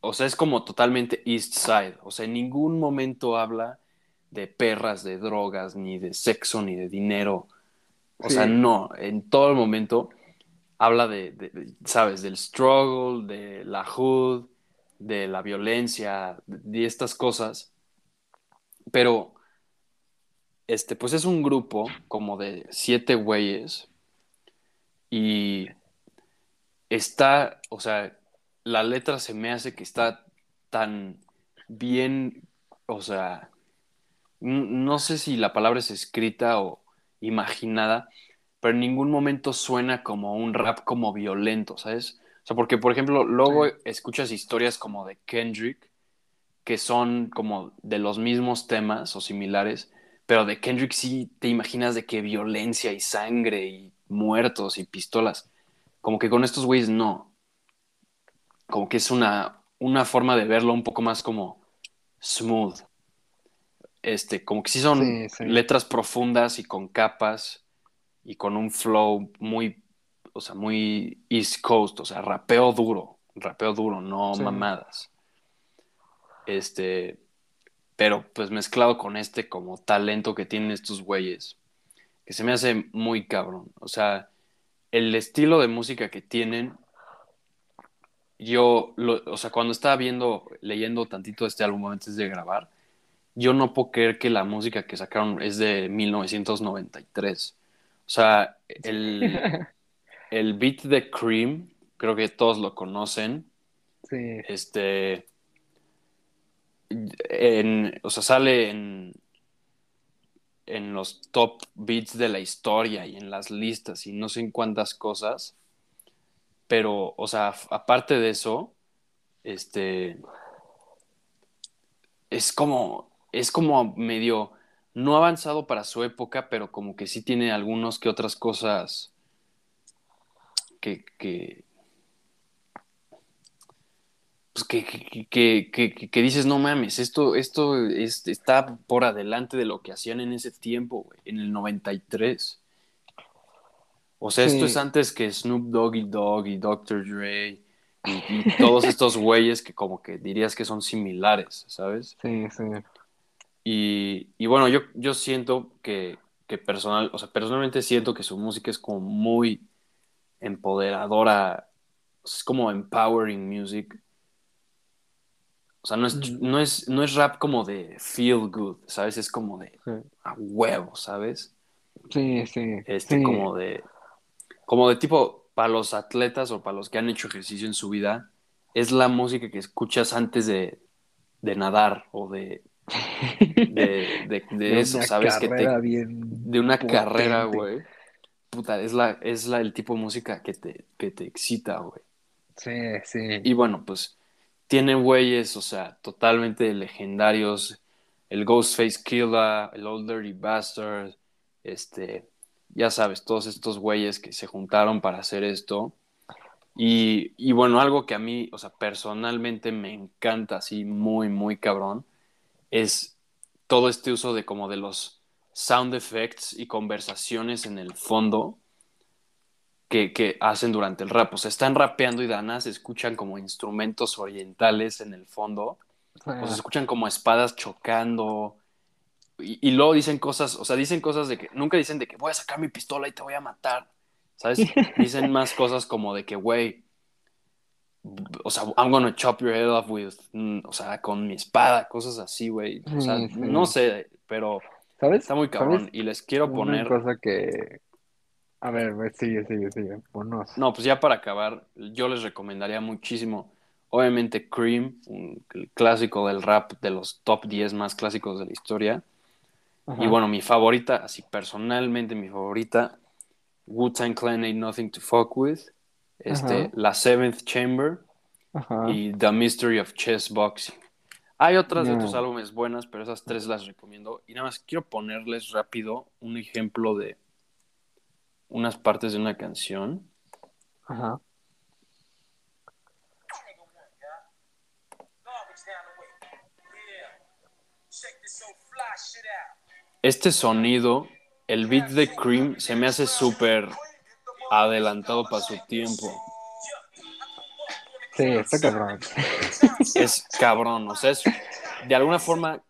[SPEAKER 2] o sea, es como totalmente East Side, o sea, en ningún momento habla de perras, de drogas, ni de sexo, ni de dinero. O
[SPEAKER 1] Sí.
[SPEAKER 2] sea, no, en todo el momento habla de, ¿sabes? Del struggle, de la hood, de la violencia, de, de estas cosas. Pero, este, pues es un grupo como de siete güeyes y está, o sea, la letra se me hace que está tan bien, o sea, no sé si la palabra es escrita o imaginada, pero en ningún momento suena como un rap como violento, ¿sabes? O sea, porque, por ejemplo, luego
[SPEAKER 1] Sí.
[SPEAKER 2] escuchas historias como de Kendrick, que son como de los mismos temas o similares, pero de Kendrick sí te imaginas de que violencia y sangre y muertos y pistolas. Como que con estos güeyes no. Como que es una, una forma de verlo un poco más como smooth, este, como que sí son
[SPEAKER 1] Sí, sí.
[SPEAKER 2] letras profundas y con capas y con un flow muy, o sea, muy East Coast, o sea, rapeo duro, rapeo duro, no
[SPEAKER 1] Sí.
[SPEAKER 2] mamadas. Este, pero pues mezclado con este como talento que tienen estos güeyes, que se me hace muy cabrón. O sea, el estilo de música que tienen, yo, lo- o sea, cuando estaba viendo, leyendo tantito este álbum antes de grabar, yo no puedo creer que la música que sacaron es de 1993. O sea, el, (laughs) el beat de Cream, creo que todos lo conocen.
[SPEAKER 1] Sí,
[SPEAKER 2] Este. En, o sea, sale en, en los top beats de la historia y en las listas y no sé en cuántas cosas. Pero, o sea, aparte de eso, este. Es como. Es como medio. No avanzado para su época, pero como que sí tiene algunos que otras cosas que, que, pues que, que, que, dices, no mames, esto, esto es- está por adelante de lo que hacían en ese tiempo, güey, en el 93. O sea, esto es antes que Snoop Doggy Dogg y Dr. Dre y, y todos estos güeyes que como que dirías que son similares, ¿sabes?
[SPEAKER 1] sí, sí.
[SPEAKER 2] Y, y bueno, yo, yo siento que, que personal, o sea, personalmente siento que su música es como muy empoderadora, es como empowering music. O sea, no es,
[SPEAKER 1] Mm.
[SPEAKER 2] no es, no es rap como de feel good, ¿sabes? Es como de
[SPEAKER 1] Sí,
[SPEAKER 2] a huevo, ¿sabes?
[SPEAKER 1] sí, sí.
[SPEAKER 2] Este,
[SPEAKER 1] sí.
[SPEAKER 2] como de, como de tipo, para los atletas o para los que han hecho ejercicio en su vida, es la música que escuchas antes de, de nadar o de, de, de, (laughs) de
[SPEAKER 1] De
[SPEAKER 2] eso, ¿sabes? Que te,
[SPEAKER 1] bien
[SPEAKER 2] de una
[SPEAKER 1] potente.
[SPEAKER 2] carrera, güey. Puta, es la, es la, el tipo de música que te, que te excita, güey.
[SPEAKER 1] Sí, sí.
[SPEAKER 2] Y bueno, pues tiene güeyes, o sea, totalmente legendarios. El Ghostface Killer, el Old Dirty Bastard, este, ya sabes, todos estos güeyes que se juntaron para hacer esto. Y, y bueno, algo que a mí, o sea, personalmente me encanta así muy, muy cabrón, es todo este uso de como de los sound effects y conversaciones en el fondo que, que hacen durante el rap. O sea, están rapeando y Dana se escuchan como instrumentos orientales en el fondo. O se escuchan como espadas chocando. Y, y luego dicen cosas, o sea, dicen cosas de que nunca dicen de que voy a sacar mi pistola y te voy a matar. ¿Sabes? (laughs) Dicen más cosas como de que, güey, o sea, I'm gonna chop your head off with, mm, o sea, con mi espada, cosas así, güey. O sea,
[SPEAKER 1] Sí, sí.
[SPEAKER 2] no sé, pero
[SPEAKER 1] ¿Sabes?
[SPEAKER 2] está muy cabrón.
[SPEAKER 1] ¿Sabes?
[SPEAKER 2] Y les quiero
[SPEAKER 1] Una
[SPEAKER 2] poner,
[SPEAKER 1] cosa que... A ver, sigue, sigue, sigue. Ponos.
[SPEAKER 2] no, pues ya para acabar, yo les recomendaría muchísimo, obviamente, Cream, un el clásico del rap, de los top 10 más clásicos de la historia.
[SPEAKER 1] Ajá.
[SPEAKER 2] Y bueno, mi favorita, así personalmente mi favorita, Wu-Tang Clan Ain't Nothing to Fuck With, este,
[SPEAKER 1] Ajá.
[SPEAKER 2] La Seventh Chamber
[SPEAKER 1] Ajá.
[SPEAKER 2] y The Mystery of Chess Boxing. Hay otras de tus álbumes buenas, pero esas tres las recomiendo. Y nada más quiero ponerles rápido un ejemplo de unas partes de una canción.
[SPEAKER 1] Ajá.
[SPEAKER 2] Este sonido, el beat de Cream, se me hace súper adelantado para su tiempo.
[SPEAKER 1] Sí, está cabrón.
[SPEAKER 2] Es cabrón, o sea, es, de alguna forma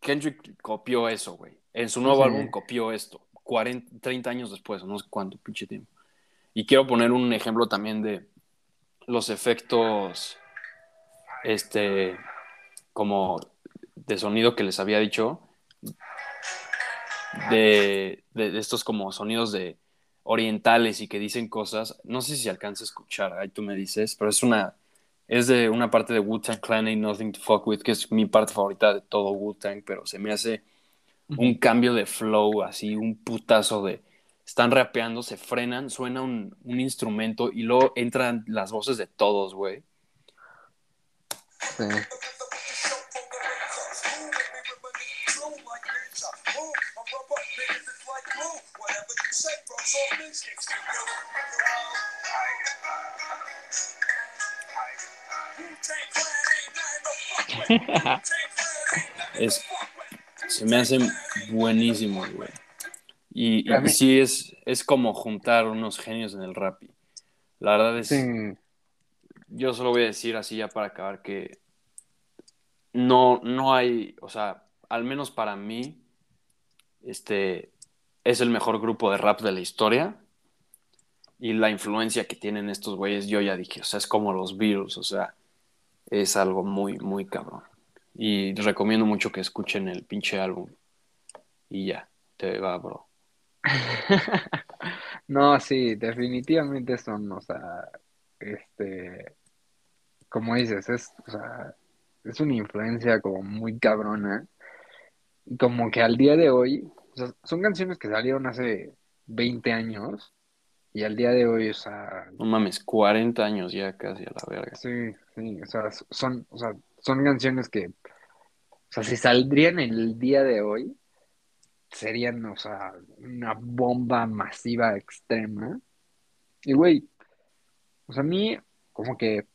[SPEAKER 2] Kendrick copió eso, güey. En su nuevo
[SPEAKER 1] Sí.
[SPEAKER 2] álbum copió esto, 40, 30 años después, no sé cuánto pinche tiempo. Y quiero poner un ejemplo también de los efectos, este, como de sonido que les había dicho, de, de- de estos como sonidos de orientales y que dicen cosas. No sé si alcanza a escuchar, ahí tú me dices, pero es una, es de una parte de Wu-Tang Clan Ain't Nothing to Fuck With, que es mi parte favorita de todo Wu-Tang, pero se me hace un cambio de flow, así, un putazo de... Están rapeando, se frenan, suena un, un instrumento y luego entran las voces de todos, güey.
[SPEAKER 1] Sí. (laughs)
[SPEAKER 2] Es, se me hacen buenísimos, güey. Y sí es, es como juntar unos genios en el rap. La verdad es,
[SPEAKER 1] Sí,
[SPEAKER 2] yo solo voy a decir así ya para acabar que no, no hay, o sea, al menos para mí, este es el mejor grupo de rap de la historia. Y la influencia que tienen estos güeyes, yo ya dije, o sea, es como los Beatles, o sea, es algo muy, muy cabrón. Y recomiendo mucho que escuchen el pinche álbum. Y ya, te va, bro. (laughs)
[SPEAKER 1] No, sí, definitivamente son, o sea, este, como dices, es, o sea, es una influencia como muy cabrona. Como que al día de hoy, o sea, son canciones que salieron hace 20 años y al día de hoy, o sea,
[SPEAKER 2] No mames, 40 años ya casi a la verga.
[SPEAKER 1] sí, sí, o sea, son, o sea, son canciones que, o sea, si saldrían el día de hoy, serían, o sea, una bomba masiva extrema. Y güey, o sea, a mí, como que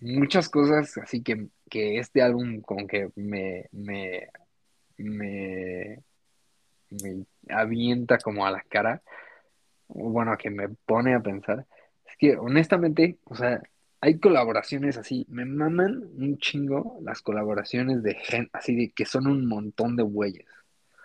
[SPEAKER 1] muchas cosas así que, que este álbum como que me, me, me, me avienta como a la cara, bueno, que me pone a pensar, es que honestamente, o sea, hay colaboraciones así, me maman un chingo las colaboraciones de gen, así de que son un montón de güeyes,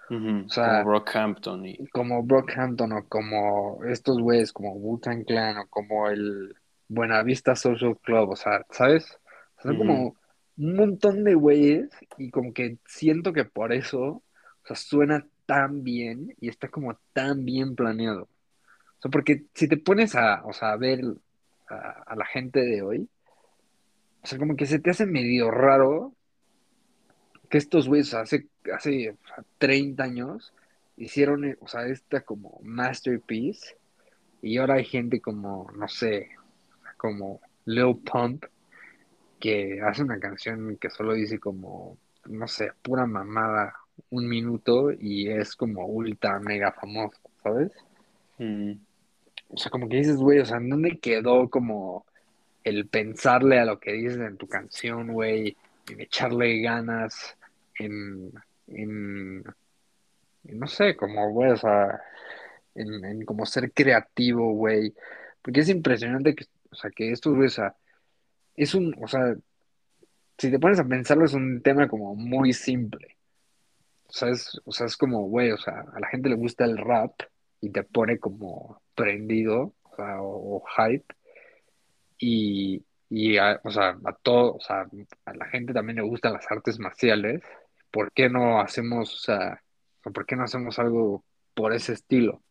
[SPEAKER 1] o sea,
[SPEAKER 2] como Brockhampton y...
[SPEAKER 1] como Brockhampton o como estos güeyes, como Wu-Tang Clan o como el Buenavista Social Club, o sea, ¿sabes? O sea, son como un montón de güeyes y como que siento que por eso, o sea, suena tan bien y está como tan bien planeado. O sea, porque si te pones a, o sea, a ver a, la gente de hoy, o sea, como que se te hace medio raro que estos güeyes hace, hace o sea, 30 años hicieron, o sea, esta como masterpiece y ahora hay gente como, no sé, como Lil Pump que hace una canción que solo dice como, no sé, pura mamada, un minuto y es como ultra mega famoso, ¿sabes?
[SPEAKER 2] Mm,
[SPEAKER 1] O sea, como que dices, güey, o sea, ¿en dónde quedó como el pensarle a lo que dices en tu canción, güey? En echarle ganas, en, en, en, no sé, como, güey, o sea, en, en como ser creativo, güey. Porque es impresionante que, o sea, que estos, güey, o sea, es un, o sea, si te pones a pensarlo, es un tema como muy simple. O sea, es, o sea, es como, güey, o sea, a la gente le gusta el rap y te pone como prendido, o sea, o, hype. Y, y o sea, a todo, o sea, a la gente también le gustan las artes marciales. ¿Por qué no hacemos, o sea, por qué no hacemos algo por ese estilo?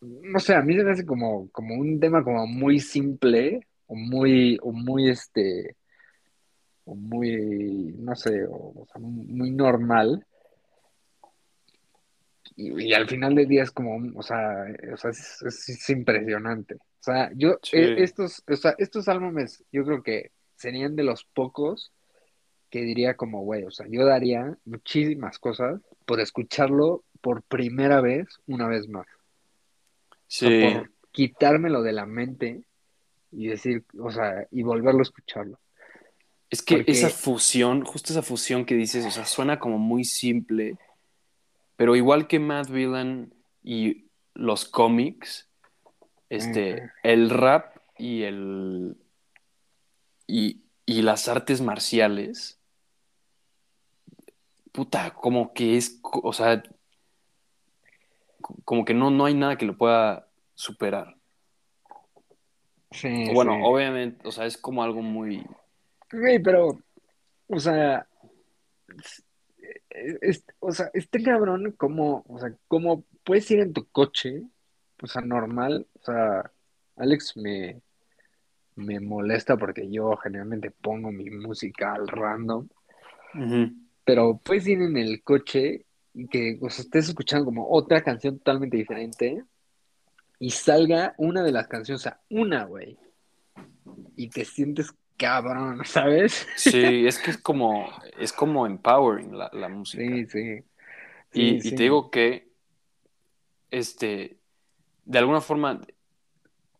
[SPEAKER 1] No sé, a mí se me hace como, como un tema como muy simple, o muy, o muy este, o muy, no sé, o, o sea, muy normal. Y, y al final del día es como, o sea, o sea, es, es- es impresionante. O sea, yo,
[SPEAKER 2] Sí.
[SPEAKER 1] eh, estos, o sea, estos álbumes, yo creo que serían de los pocos que diría como, güey, o sea, yo daría muchísimas cosas por escucharlo por primera vez, una vez más. O sea,
[SPEAKER 2] Sí,
[SPEAKER 1] por quitármelo de la mente y decir, o sea, y volverlo a escucharlo.
[SPEAKER 2] Es que
[SPEAKER 1] Porque-
[SPEAKER 2] esa fusión, justo esa fusión que dices, o sea, suena como muy simple, pero igual que Matt Villain y los cómics, este, el rap y el y, y las artes marciales, puta, como que es, o sea, co- como que no, no hay nada que lo pueda superar.
[SPEAKER 1] Sí,
[SPEAKER 2] Bueno,
[SPEAKER 1] sí.
[SPEAKER 2] obviamente, o sea, es como algo muy,
[SPEAKER 1] Güey, pero, o sea, es- es- o sea, este cabrón, como, o sea, como puedes ir en tu coche, o sea, normal, o sea, Alex me, me molesta porque yo generalmente pongo mi música al random, pero puedes ir en el coche y que, o sea, estés escuchando como otra canción totalmente diferente y salga una de las canciones, o sea, una, güey, y te sientes cabrón, (laughs) ¿sabes?
[SPEAKER 2] Sí, es que es como, es como empowering la, la música.
[SPEAKER 1] Sí, sí.
[SPEAKER 2] Y,
[SPEAKER 1] Sí,
[SPEAKER 2] y te digo que, este, de alguna forma,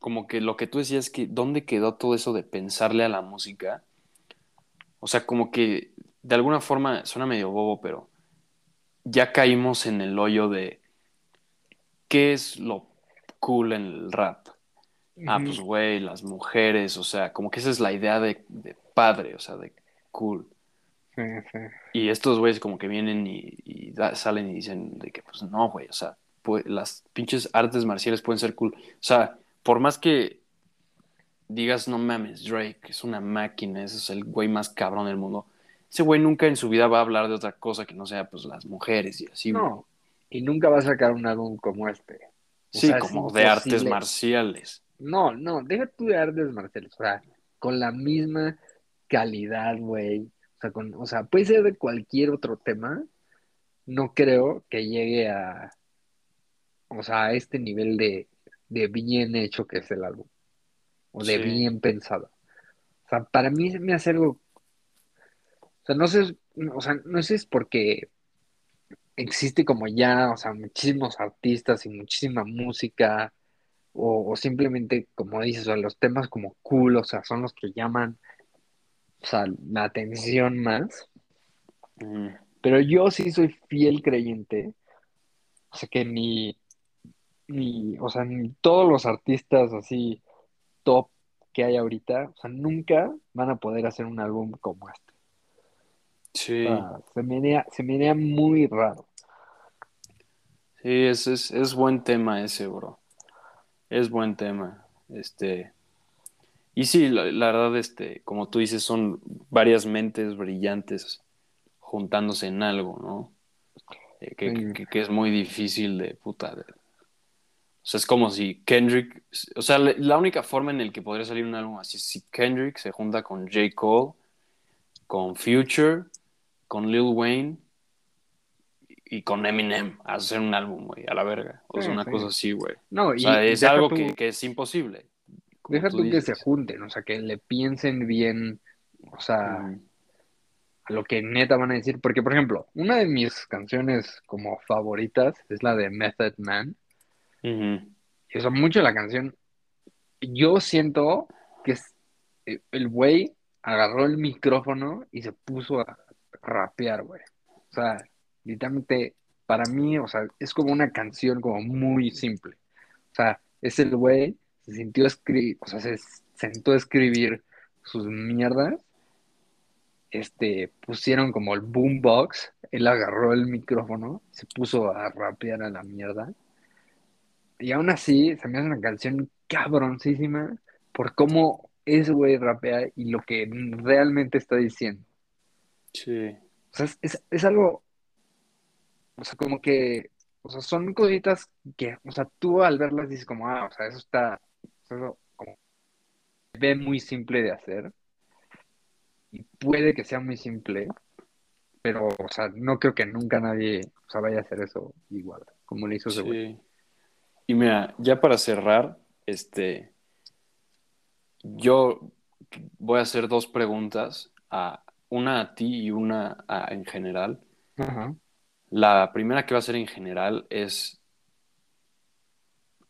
[SPEAKER 2] como que lo que tú decías que, ¿dónde quedó todo eso de pensarle a la música? O sea, como que de alguna forma suena medio bobo, pero ya caímos en el hoyo de qué es lo cool en el rap. Ah, pues güey, las mujeres, o sea, como que esa es la idea de, de padre, o sea, de cool.
[SPEAKER 1] Sí, sí.
[SPEAKER 2] Y estos güeyes como que vienen y, y da- salen y dicen de que pues no, güey, o sea, pues, las pinches artes marciales pueden ser cool. O sea, por más que digas, no mames, Drake es una máquina, ese es el güey más cabrón del mundo. Ese güey nunca en su vida va a hablar de otra cosa que no sea pues las mujeres y así.
[SPEAKER 1] No, y nunca va a sacar un álbum como este. O
[SPEAKER 2] Sí,
[SPEAKER 1] sea, es
[SPEAKER 2] como de artes marciales.
[SPEAKER 1] No, no, deja tú de artes marciales, o sea, con la misma calidad, güey. O sea, con, o sea, puede ser de cualquier otro tema. No creo que llegue a, o sea, a este nivel de, de bien hecho que es el álbum. O de
[SPEAKER 2] Sí.
[SPEAKER 1] bien pensado. O sea, para mí me hace algo. O sea, no sé, o sea, no sé si es porque existe como ya, o sea, muchísimos artistas y muchísima música, o, o simplemente, como dices, o sea, los temas como cool, o sea, son los que llaman, o sea, la atención más.
[SPEAKER 2] Mm,
[SPEAKER 1] Pero yo sí soy fiel creyente, o sea, que ni, ni, o sea, ni todos los artistas así top que hay ahorita, o sea, nunca van a poder hacer un álbum como este.
[SPEAKER 2] sí.
[SPEAKER 1] O sea, se me haría, se me muy raro.
[SPEAKER 2] Sí, es, es, es buen tema ese, bro. Es buen tema. Este. Y sí, la, la verdad, este, como tú dices, son varias mentes brillantes juntándose en algo, ¿no? Eh, que,
[SPEAKER 1] Sí.
[SPEAKER 2] que- que es muy difícil de puta. de- O sea, es como si Kendrick. O sea, le- la única forma en el que podría salir un álbum así es si Kendrick se junta con J. Cole, con Future, con Lil Wayne y con Eminem a hacer un álbum, güey, a la verga. O sea,
[SPEAKER 1] Sí,
[SPEAKER 2] una
[SPEAKER 1] sí.
[SPEAKER 2] cosa así, güey.
[SPEAKER 1] No,
[SPEAKER 2] O
[SPEAKER 1] y
[SPEAKER 2] sea, es algo
[SPEAKER 1] tú-
[SPEAKER 2] que, que es imposible.
[SPEAKER 1] Deja
[SPEAKER 2] tú
[SPEAKER 1] tú que se junten, o sea, que le piensen bien, o sea, a lo que neta van a decir. Porque, por ejemplo, una de mis canciones como favoritas es la de Method Man. Y, o sea, mucho la canción. Yo siento que eh, el güey agarró el micrófono y se puso a rapear, güey. O sea, literalmente, para mí, o sea, es como una canción como muy simple. O sea, es el güey, se sintió escribir, o sea, se sentó a escribir sus mierdas. Este, pusieron como el boombox, él agarró el micrófono, se puso a rapear a la mierda. Y aún así, se me hace una canción cabroncísima por cómo ese güey rapea y lo que realmente está diciendo.
[SPEAKER 2] Sí.
[SPEAKER 1] O sea, es, es, es algo, o sea, como que, o sea, son cositas que, o sea, tú al verlas dices como, ah, o sea, eso está, eso como, se ve muy simple de hacer. Y puede que sea muy simple, pero, o sea, no creo que nunca nadie, o sea, vaya a hacer eso igual, como le hizo ese.
[SPEAKER 2] Sí. Y mira, ya para cerrar, este, yo voy a hacer dos preguntas, a, una a ti y una a- en general.
[SPEAKER 1] Ajá.
[SPEAKER 2] La primera que va a ser en general es,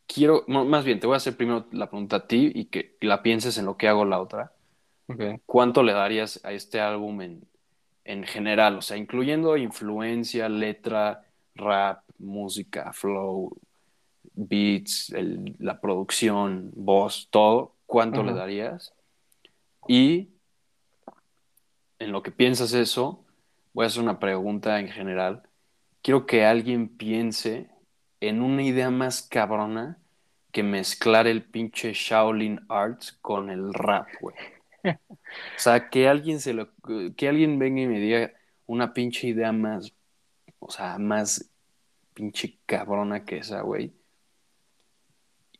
[SPEAKER 2] quiero, no, más bien, te voy a hacer primero la pregunta a ti y que y la pienses en lo que hago la otra. ¿Cuánto le darías a este álbum en, en general? O sea, incluyendo influencia, letra, rap, música, flow, beats, el- la producción, voz, todo. ¿Cuánto le darías? Y en lo que piensas eso, voy a hacer una pregunta en general. Quiero que alguien piense en una idea más cabrona que mezclar el pinche Shaolin Arts con el rap, güey. O sea, que alguien se lo, que alguien venga y me diga una pinche idea más, o sea, más pinche cabrona que esa, güey.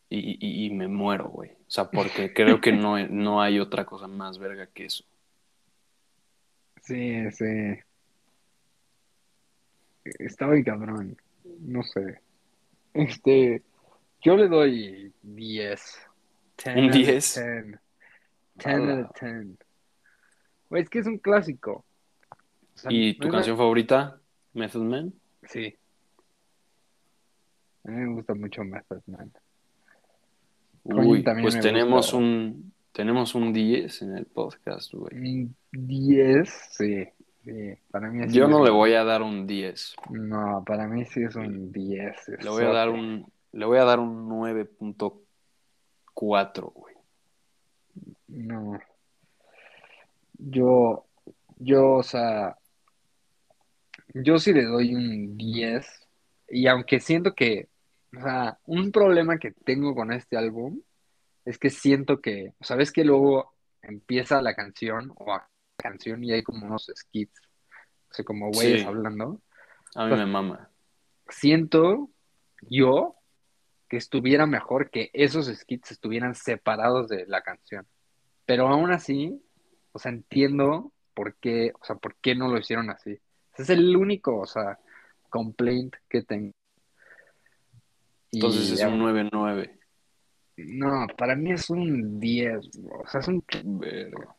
[SPEAKER 2] Y, y- y me muero, güey. O sea, porque creo que no, (laughs) no hay otra cosa más verga que eso.
[SPEAKER 1] Sí, sí. Está muy cabrón. No sé. Este, yo le doy 10. 10
[SPEAKER 2] ¿Un
[SPEAKER 1] out of
[SPEAKER 2] 10?
[SPEAKER 1] 10. 10 out of 10. Güey, es que es un clásico. O sea,
[SPEAKER 2] ¿Y tu canción favorita? Method Man.
[SPEAKER 1] Sí. A mí me gusta mucho Method Man.
[SPEAKER 2] Uy, pues tenemos
[SPEAKER 1] gusta.
[SPEAKER 2] un tenemos un 10 en el podcast, güey.
[SPEAKER 1] Un 10, sí. Sí, para mí sí
[SPEAKER 2] Yo no le voy a dar un 10.
[SPEAKER 1] No, para mí sí es un 10.
[SPEAKER 2] Le voy a dar un, le voy a dar un 9.4, güey.
[SPEAKER 1] No. Yo, yo, o sea, yo sí le doy un 10. Y aunque siento que, o sea, un problema que tengo con este álbum es que siento que, ¿sabes que luego empieza la canción o canción y hay como unos skits, o sea, como güeyes
[SPEAKER 2] Sí.
[SPEAKER 1] hablando?
[SPEAKER 2] A mí me mama.
[SPEAKER 1] Siento yo que estuviera mejor que esos skits estuvieran separados de la canción. Pero aún así, o sea, entiendo por qué, o sea, por qué no lo hicieron así. Ese es el único, o sea, complaint que tengo. Y,
[SPEAKER 2] Entonces es un 9.9.
[SPEAKER 1] No, para mí es un 10, bro. o sea, es un,
[SPEAKER 2] Verga.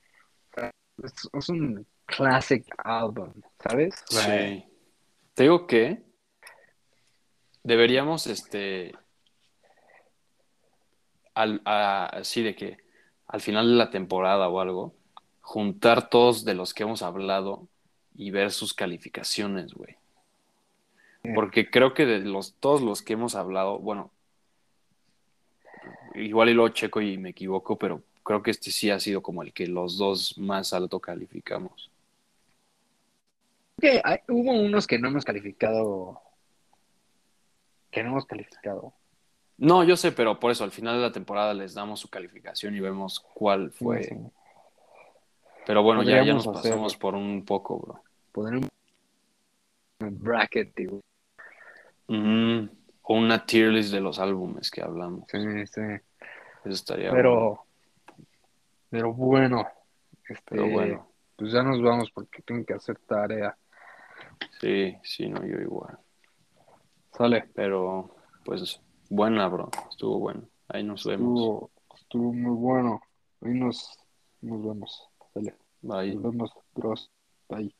[SPEAKER 1] Es, es un classic album, ¿sabes?
[SPEAKER 2] Sí. Te digo que deberíamos, este, al, a- así de que al final de la temporada o algo, juntar todos de los que hemos hablado y ver sus calificaciones, güey. Porque creo que de los, todos los que hemos hablado, bueno, igual y lo checo y me equivoco, pero creo que este sí ha sido como el que los dos más alto calificamos.
[SPEAKER 1] que hay- hubo unos que no hemos calificado, que no hemos calificado.
[SPEAKER 2] No, yo sé, pero por eso al final de la temporada les damos su calificación y vemos cuál fue.
[SPEAKER 1] Sí.
[SPEAKER 2] Pero bueno, ya, ya nos pasamos por un poco, bro.
[SPEAKER 1] Poner un bracket, digo.
[SPEAKER 2] O una tier list de los álbumes que hablamos.
[SPEAKER 1] Sí, sí.
[SPEAKER 2] Eso estaría bueno.
[SPEAKER 1] Pero, bueno, este,
[SPEAKER 2] Pero bueno,
[SPEAKER 1] pues ya nos vamos porque tengo que hacer tarea.
[SPEAKER 2] sí, sí, no, yo igual.
[SPEAKER 1] Sale.
[SPEAKER 2] Pero, pues, buena, bro. Estuvo bueno. Ahí nos vemos.
[SPEAKER 1] Estuvo, estuvo muy bueno. Ahí nos, nos vemos. Sale.
[SPEAKER 2] Bye.
[SPEAKER 1] Nos vemos, bros. Bye.